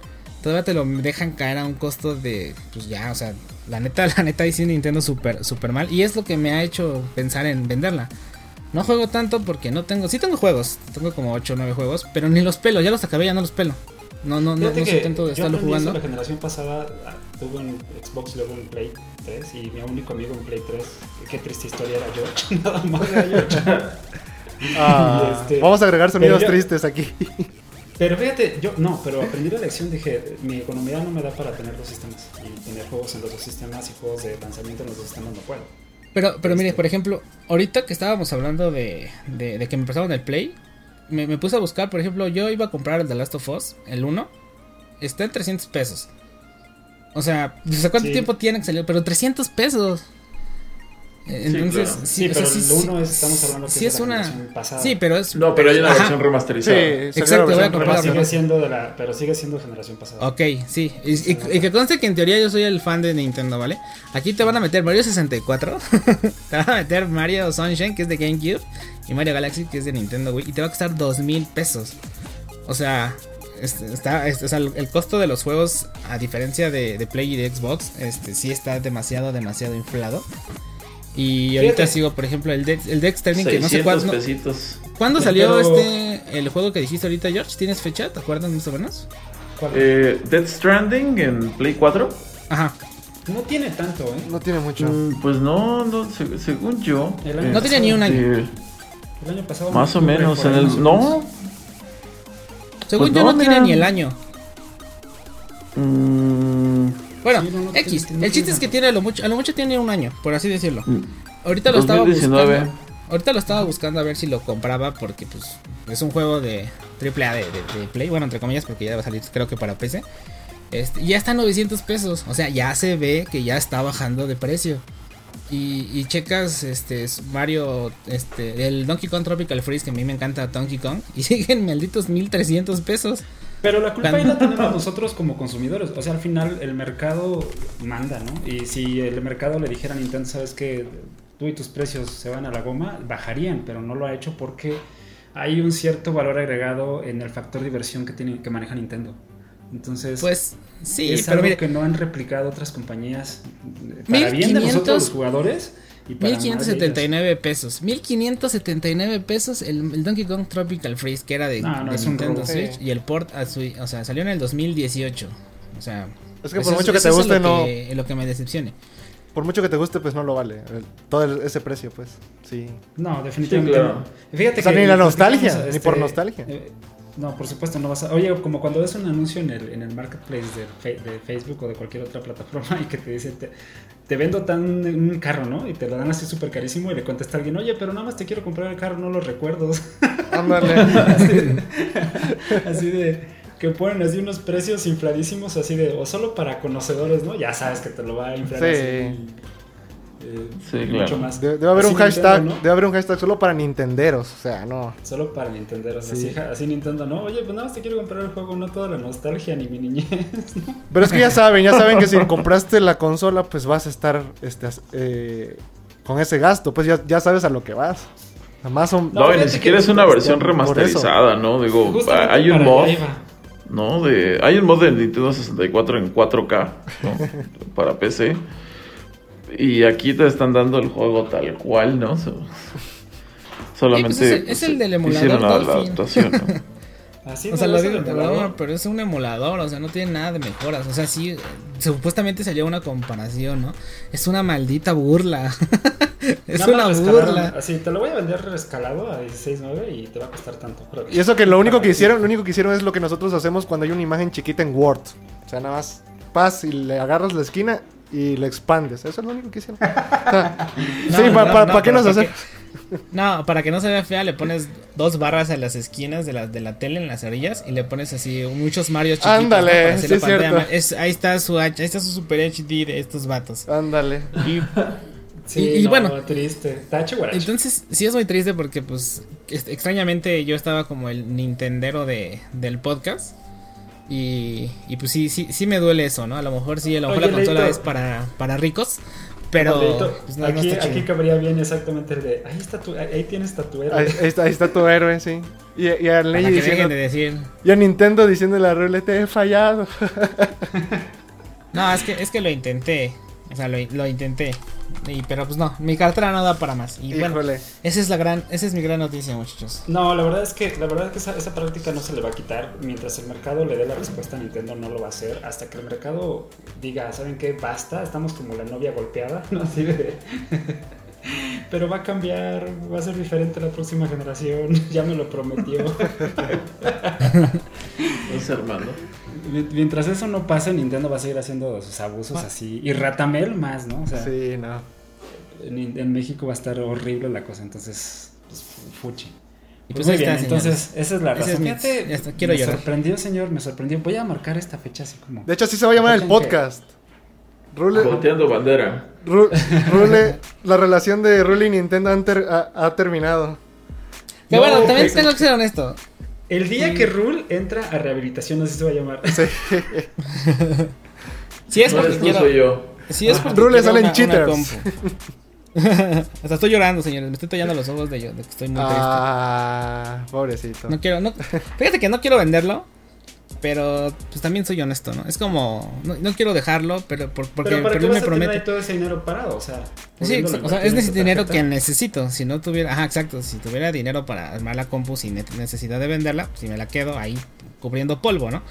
Todavía te lo dejan caer a un costo de, pues ya, o sea, la neta, la neta, sí Nintendo súper, súper mal. Y es lo que me ha hecho pensar en venderla. No juego tanto porque no tengo, sí tengo juegos, tengo como 8 o 9 juegos, pero ni los pelo, ya los acabé, ya no los pelo. No, no, no, no intento de estarlo jugando. La generación pasada ah, tuve un Xbox y luego un Play 3 y mi único amigo en Play 3, qué triste historia era yo, nada más era yo. Ah, este, vamos a agregar sonidos tristes aquí. Pero fíjate, yo no, pero aprendí la lección, dije, mi economía no me da para tener dos sistemas y tener juegos en los dos sistemas y juegos de lanzamiento en los dos sistemas no puedo. Pero, pero mire, este. por ejemplo, ahorita que estábamos hablando de, de, que me pasaban el Play, me, me, puse a buscar, por ejemplo, yo iba a comprar el The Last of Us, el 1, está en 300 pesos. O sea, ¿cuánto tiempo tiene que salir? Pero 300 pesos. Entonces, sí, pero el 1 es, estamos hablando que sí es, es una pasada. Sí, pero es No, pero hay una versión remasterizada. Sí, exacto, voy a pero sigue siendo de la pero sigue siendo generación pasada. Ok, sí, y, que conste que en teoría yo soy el fan de Nintendo, ¿vale? Aquí te van a meter Mario 64, te van a meter Mario Sunshine, que es de GameCube, y Mario Galaxy, que es de Nintendo Wii, y te va a costar dos mil pesos. O sea, está, el, costo de los juegos, a diferencia de, de Play y de Xbox, este sí está demasiado, demasiado inflado. Y ahorita sigo, por ejemplo, el, Dex, el Dex Stranding, que no sé cuándo. ¿Cuándo salió este el juego que dijiste ahorita, George? ¿Tienes fecha? ¿Te acuerdas más o menos? Eh, Dead Stranding en Play 4. Ajá. No tiene tanto, ¿eh? No tiene mucho. Mm, pues no, no según yo. no tiene ni un año. El año pasado. Más o menos. En el, no. Según pues yo, no, tiene ni el año. Mmm. Bueno, X. El chiste es que tiene a lo mucho, a lo mucho tiene un año, por así decirlo. Mm. Ahorita lo estaba buscando. Ahorita lo estaba buscando a ver si lo compraba porque pues es un juego de triple A de, Play, bueno, entre comillas, porque ya va a salir creo que para PC. Este, ya está a 900 pesos, o sea, ya se ve que ya está bajando de precio. Y, checas este Mario, este, el Donkey Kong Tropical Freeze, que a mí me encanta Donkey Kong, y siguen malditos 1300 pesos. Pero la culpa ahí la tenemos nosotros como consumidores. O sea, al final el mercado manda, ¿no? Y si el mercado le dijera a Nintendo, sabes que tú y tus precios se van a la goma, bajarían, pero no lo ha hecho porque hay un cierto valor agregado en el factor diversión que tiene que maneja Nintendo. Entonces, pues sí, es algo que no han replicado otras compañías para bien de nosotros los jugadores 1579 pesos. 1579 pesos el, Donkey Kong Tropical Freeze, que era de, Nintendo Switch. Y el port a su, o sea, salió en el 2018. O sea, es que por mucho que te guste, es no. lo que me decepcione. Por mucho que te guste, pues no lo vale. todo ese precio, pues. Sí. No, definitivamente no. Fíjate que, ni la nostalgia, ni por este, nostalgia. Eh, no, por supuesto, no vas a. Oye, como cuando ves un anuncio en el, en el marketplace de, de Facebook o de cualquier otra plataforma y que te dice, te, vendo tan un carro, ¿no? Y te lo dan así súper carísimo y le contesta a alguien, oye, pero nada más te quiero comprar el carro, no los recuerdos. Ándale. así, de, que ponen así unos precios infladísimos, así de, o solo para conocedores, ¿no? Ya sabes que te lo va a inflar así sí, mucho más. debe haber un hashtag, debe haber un hashtag solo para nintenderos, o sea, no. Solo para nintenderos, así, Nintendo, no, oye, pues nada más te quiero comprar el juego, no toda la nostalgia ni mi niñez. Pero es que ya saben, ya saben que si compraste la consola, pues vas a estar este, eh, con ese gasto, pues ya, ya sabes a lo que vas. Además son... No, ni siquiera es una versión remasterizada, ¿no? Digo, hay un mod... ¿no? De, hay un mod de Nintendo 64 en 4K, ¿no? para PC. Y aquí te están dando el juego tal cual, ¿no? solamente. es, el, del emulador. La adaptación, Así o sea, lo digo, pero es un emulador, o sea, no tiene nada de mejoras. O sea, sí, supuestamente salió una comparación, ¿no? Es una maldita burla. es una burla. Así, te lo voy a vender rescalado a 16.9 y te va a costar tanto. Y eso que lo único que hicieron, lo único que hicieron es lo que nosotros hacemos cuando hay una imagen chiquita en Word. O sea, nada más pas y le agarras la esquina y lo expandes. Eso es lo único que hicieron. sí, ¿para qué nos hacemos? No, para que no se vea fea, le pones dos barras en las esquinas de la, de la tele, en las orillas, y le pones así muchos Mario chiquitos. Ándale, sí, es ahí está su ahí está su Super HD de estos vatos. Ándale. Y Sí, y, bueno, triste. Está Entonces, sí es muy triste porque, pues, extrañamente yo estaba como el Nintendero de, del podcast. Y, y pues sí, sí, sí me duele eso, ¿no? A lo mejor sí, a lo mejor la consola es para, para ricos. Pero pues, aquí, aquí cabría bien exactamente el de ahí está tu, ahí, tienes tu héroe. Ahí, está, ahí está tu héroe, sí. Y, y a Ley diciendo, de decir. Y a Nintendo diciéndole a Rule, te he fallado. no, es que, es que lo intenté. O sea, lo, lo intenté. Y, pero pues no, mi cartera no da para más. Y bueno, esa es la gran, esa es mi gran noticia, muchachos. No, la verdad es que, la verdad es que esa, esa, práctica no se le va a quitar. Mientras el mercado le dé la respuesta a Nintendo, no lo va a hacer. Hasta que el mercado diga, ¿saben qué? Basta, estamos como la novia golpeada. ¿no? Así de... Pero va a cambiar, va a ser diferente la próxima generación. Ya me lo prometió. es hermano. Mientras eso no pase, Nintendo va a seguir haciendo sus abusos así. Y Ratamel más, ¿no? sí, no. En, México va a estar horrible la cosa, entonces, pues, fuchi. Pues muy bien, entonces esa es la razón. quiero me sorprendió, señor, me sorprendió. Voy a marcar esta fecha así como. De hecho, así se va a llamar el podcast. Rule, bandera. Rule, la relación de Rule y Nintendo ha, terminado. Pero bueno, también tengo que ser honesto. El día que Rule entra a rehabilitación, así se va a llamar. Sí. si es porque quiero... soy yo. Si es porque Rule salen cheaters. Hasta estoy llorando, señores. Me estoy tallando los ojos de yo, de que estoy muy triste. Ah, pobrecito. No quiero, no. Fíjate que no quiero venderlo. Pero pues también soy honesto, ¿no? Es como, no, quiero dejarlo, pero por, porque pero, ¿para qué me promete. todo ese dinero parado, o sea. Sí, o sea, es ese dinero que necesito. Si no tuviera, ajá, exacto. Si tuviera dinero para armar la compu sin necesidad de venderla, si pues, me la quedo ahí cubriendo polvo, ¿no?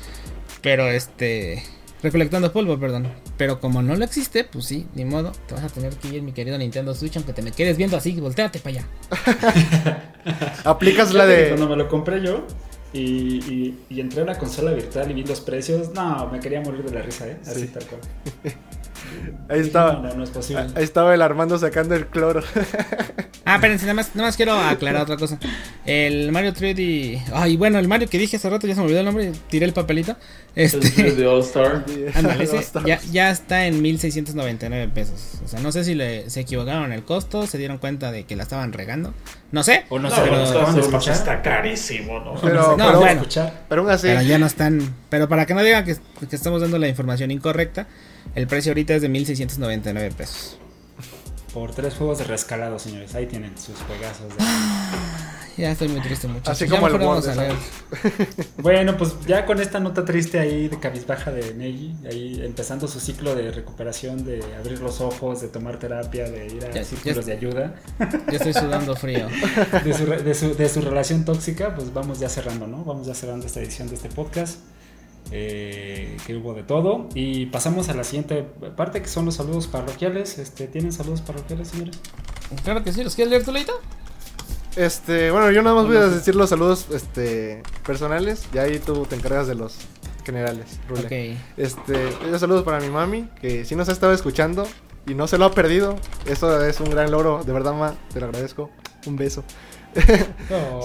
Pero este. Recolectando polvo, perdón. Pero como no lo existe, pues sí, ni modo. Te vas a tener que ir, mi querido Nintendo Switch, aunque te me quedes viendo así, volteate para allá. Aplicas la de. Cuando me lo compré yo, y, y, entré a la consola virtual y vi los precios. No, me quería morir de la risa, ¿eh? Así tal cual. Ahí estaba. Ahí estaba el Armando sacando el cloro. ah, espérense, nada más, nada más quiero aclarar otra cosa. El Mario 3D. Ay, bueno, el Mario que dije hace rato, ya se me olvidó el nombre, tiré el papelito. Este. El de All Star. ya, ya está en 1699 pesos. O sea, no sé si le, se equivocaron el costo, se dieron cuenta de que la estaban regando. No sé. O no, sé, pero, está carísimo, ¿no? Pero, no, pero, bueno, pero aún así. Pero ya no están. Pero para que no digan que, que estamos dando la información incorrecta. El precio ahorita es de 1699 pesos. Por tres juegos de rescalado, señores. Ahí tienen sus juegazos. ya estoy muy triste, muchachos. Así como el vamos Bueno, pues ya con esta nota triste ahí de cabizbaja de Neji, ahí empezando su ciclo de recuperación, de abrir los ojos, de tomar terapia, de ir a círculos de ayuda. Ya estoy sudando frío. De su, de, su, de su relación tóxica, pues vamos ya cerrando, ¿no? Vamos ya cerrando esta edición de este podcast. Eh, que hubo de todo. Y pasamos a la siguiente parte, que son los saludos parroquiales. Este, ¿Tienen saludos parroquiales, señores? Claro que sí, ¿los quieres leer tú, Leita? Este, bueno, yo nada más voy a decir los saludos este, personales. Y ahí tú te encargas de los generales, Rule. Este, yo saludos para mi mami, que si nos ha estado escuchando y no se lo ha perdido. Eso es un gran logro, de verdad, ma, te lo agradezco. Un beso.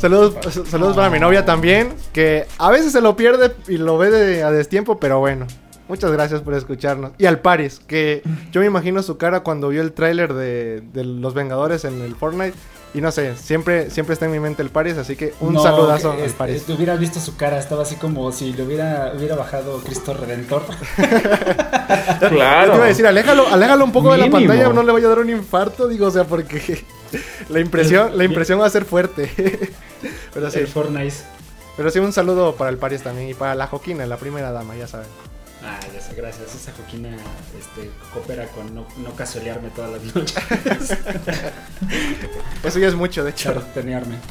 saludos, saludos para mi novia también, que a veces se lo pierde y lo ve a destiempo, pero bueno. Muchas gracias por escucharnos. Y al Paris, que yo me imagino su cara cuando vio el tráiler de, Los Vengadores en el Fortnite. Y no sé, siempre, siempre está en mi mente el Paris, así que un saludazo al Paris. Visto su cara, estaba así como si le hubiera, hubiera bajado Cristo Redentor. claro. Te iba a decir, aléjalo, aléjalo un poco de la pantalla, no le vaya a dar un infarto, digo, o sea, porque la impresión, la impresión va a ser fuerte. Pero sí. Fortnite. Pero sí, un saludo para el Paris también y para la Joquina, la primera dama, ya saben. Ah, ya sé, gracias. Esa Joquina este, coopera con no, no casolearme todas las noches. Eso ya es mucho, de hecho.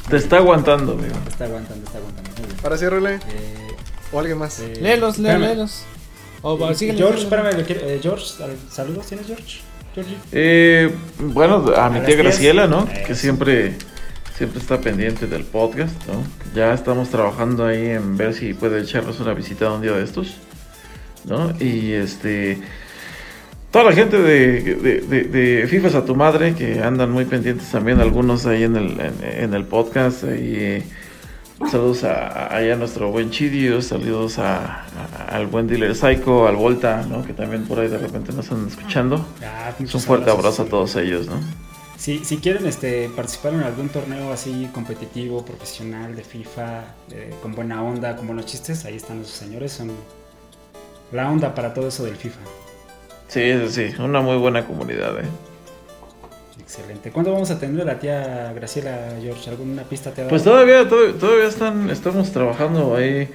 Te está aguantando, amigo. Te está aguantando, está aguantando. Muy bien. Para cierrele. Eh, o alguien más. Eh, léelos, léelos. O, eh, George, espérame, eh, George, saludos, ¿tienes George? Eh, bueno, a mi tía Graciela, ¿no? Que siempre, siempre está pendiente del podcast, ¿no? Ya estamos trabajando ahí en ver si puede echarnos una visita un día de estos, ¿no? Y este... Toda la gente de, de, de, FIFAs a tu madre, que andan muy pendientes también, algunos ahí en el, en, el podcast, y Saludos a, a, nuestro buen Chidio, saludos a, al buen dealer Psycho, al Volta, ¿no? que también por ahí de repente nos están escuchando. Ah, un fuerte abrazo a todos ellos, ¿no? Si, si quieren este, participar en algún torneo así competitivo, profesional, de FIFA, con buena onda, con buenos chistes, ahí están esos señores, son la onda para todo eso del FIFA. Sí, sí, una muy buena comunidad, ¿eh? Excelente. ¿Cuándo vamos a tener a la tía Graciela George? ¿Alguna pista te ha dado? Pues todavía, todavía están, estamos trabajando ahí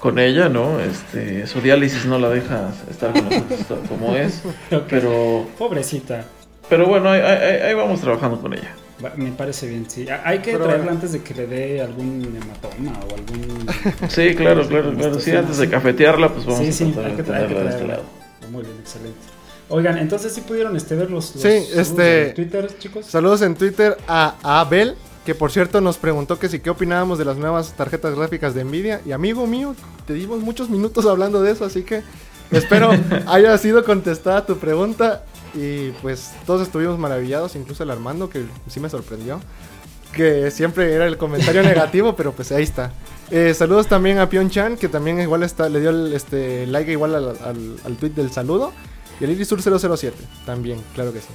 con ella, ¿no? Este, su diálisis no la deja estar con nosotros como es. Pero. Pobrecita. Pero bueno, ahí, vamos trabajando con ella. Me parece bien, sí. Hay que traerla antes de que le dé algún hematoma o algún. Sí, claro, claro, claro. Sí, antes de cafetearla, pues vamos a tratar que, traerla de este lado. Muy bien, excelente. Oigan, entonces sí pudieron este, ver los, sí, este, Twitter, chicos. Saludos en Twitter a, Abel, que por cierto nos preguntó que si qué opinábamos de las nuevas tarjetas gráficas de Nvidia. Y amigo mío, te dimos muchos minutos hablando de eso, así que espero haya sido contestada tu pregunta. Y pues todos estuvimos maravillados, incluso el Armando, que sí me sorprendió. Que siempre era el comentario negativo, pero pues ahí está. Eh, saludos también a Pion Chan, que también igual está, le dio el este, like igual al, al, al tweet del saludo. Y el Irisur 007, también, claro que sí.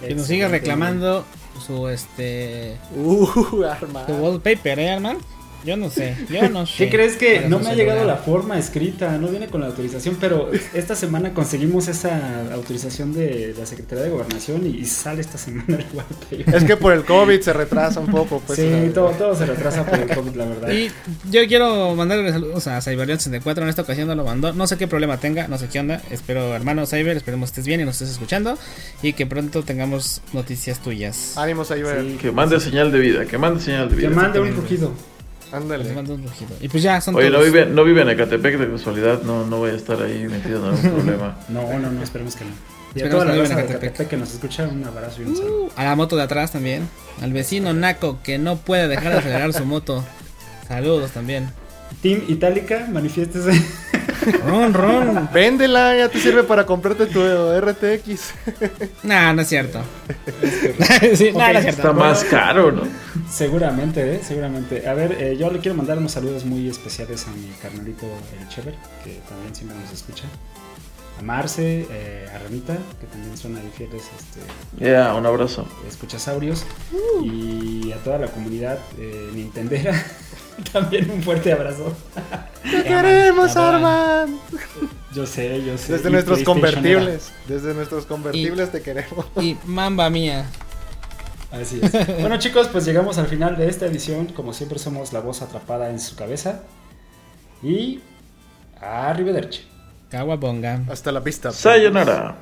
Que nos sigue reclamando su este. Uh, arma. Su wallpaper, ¿eh, hermano? Yo no sé, yo no sé. ¿Qué crees que no me ha llegado la forma escrita? No viene con la autorización, pero esta semana conseguimos esa autorización de la Secretaría de Gobernación y, sale esta semana el Es que por el COVID se retrasa un poco. Pues, sí, todo, todo se retrasa por el COVID, la verdad. Y yo quiero mandarle saludos a Cyberion64. En esta ocasión no lo mandó. No sé qué problema tenga, no sé qué onda. Espero, hermano Cyber, esperemos estés bien y nos estés escuchando. Y que pronto tengamos noticias tuyas. Ánimo, Cyber. que mande señal de vida, que mande señal de vida. Que mande un rugido. Ándale. Y pues ya son Oye, no vive, no vive en Ecatepec de casualidad, no, no voy a estar ahí metido en algún problema. No, no, no, esperemos que no. Y a toda la raza de Ecatepec que nos escucha, un abrazo y un saludo. Uh, a la moto de atrás también. Al vecino Naco que no puede dejar de acelerar su moto. Saludos también. Team Itálica, manifiéstese. Ron, Ron. Véndela, ya te sirve para comprarte tu RTX. nah, no es cierto. sí, no es cierto. Está más caro, ¿no? Seguramente, ¿eh? seguramente. A ver, eh, yo le quiero mandar unos saludos muy especiales a mi carnalito El Chever, que también siempre nos escucha. A Marce, eh, a Ramita, que también son ahí fieles. Este, yeah, un abrazo. Escuchasaurios. Uh. Y a toda la comunidad eh, nintendera. También un fuerte abrazo. Te queremos, Arman. Yo sé, yo sé. Desde nuestros convertibles. Desde nuestros convertibles te queremos. Y mamba mía. Así es. bueno, chicos, pues llegamos al final de esta edición. Como siempre, somos la voz atrapada en su cabeza. Y. Arrivederci. Caguabonga. Hasta la pista. Sayonara.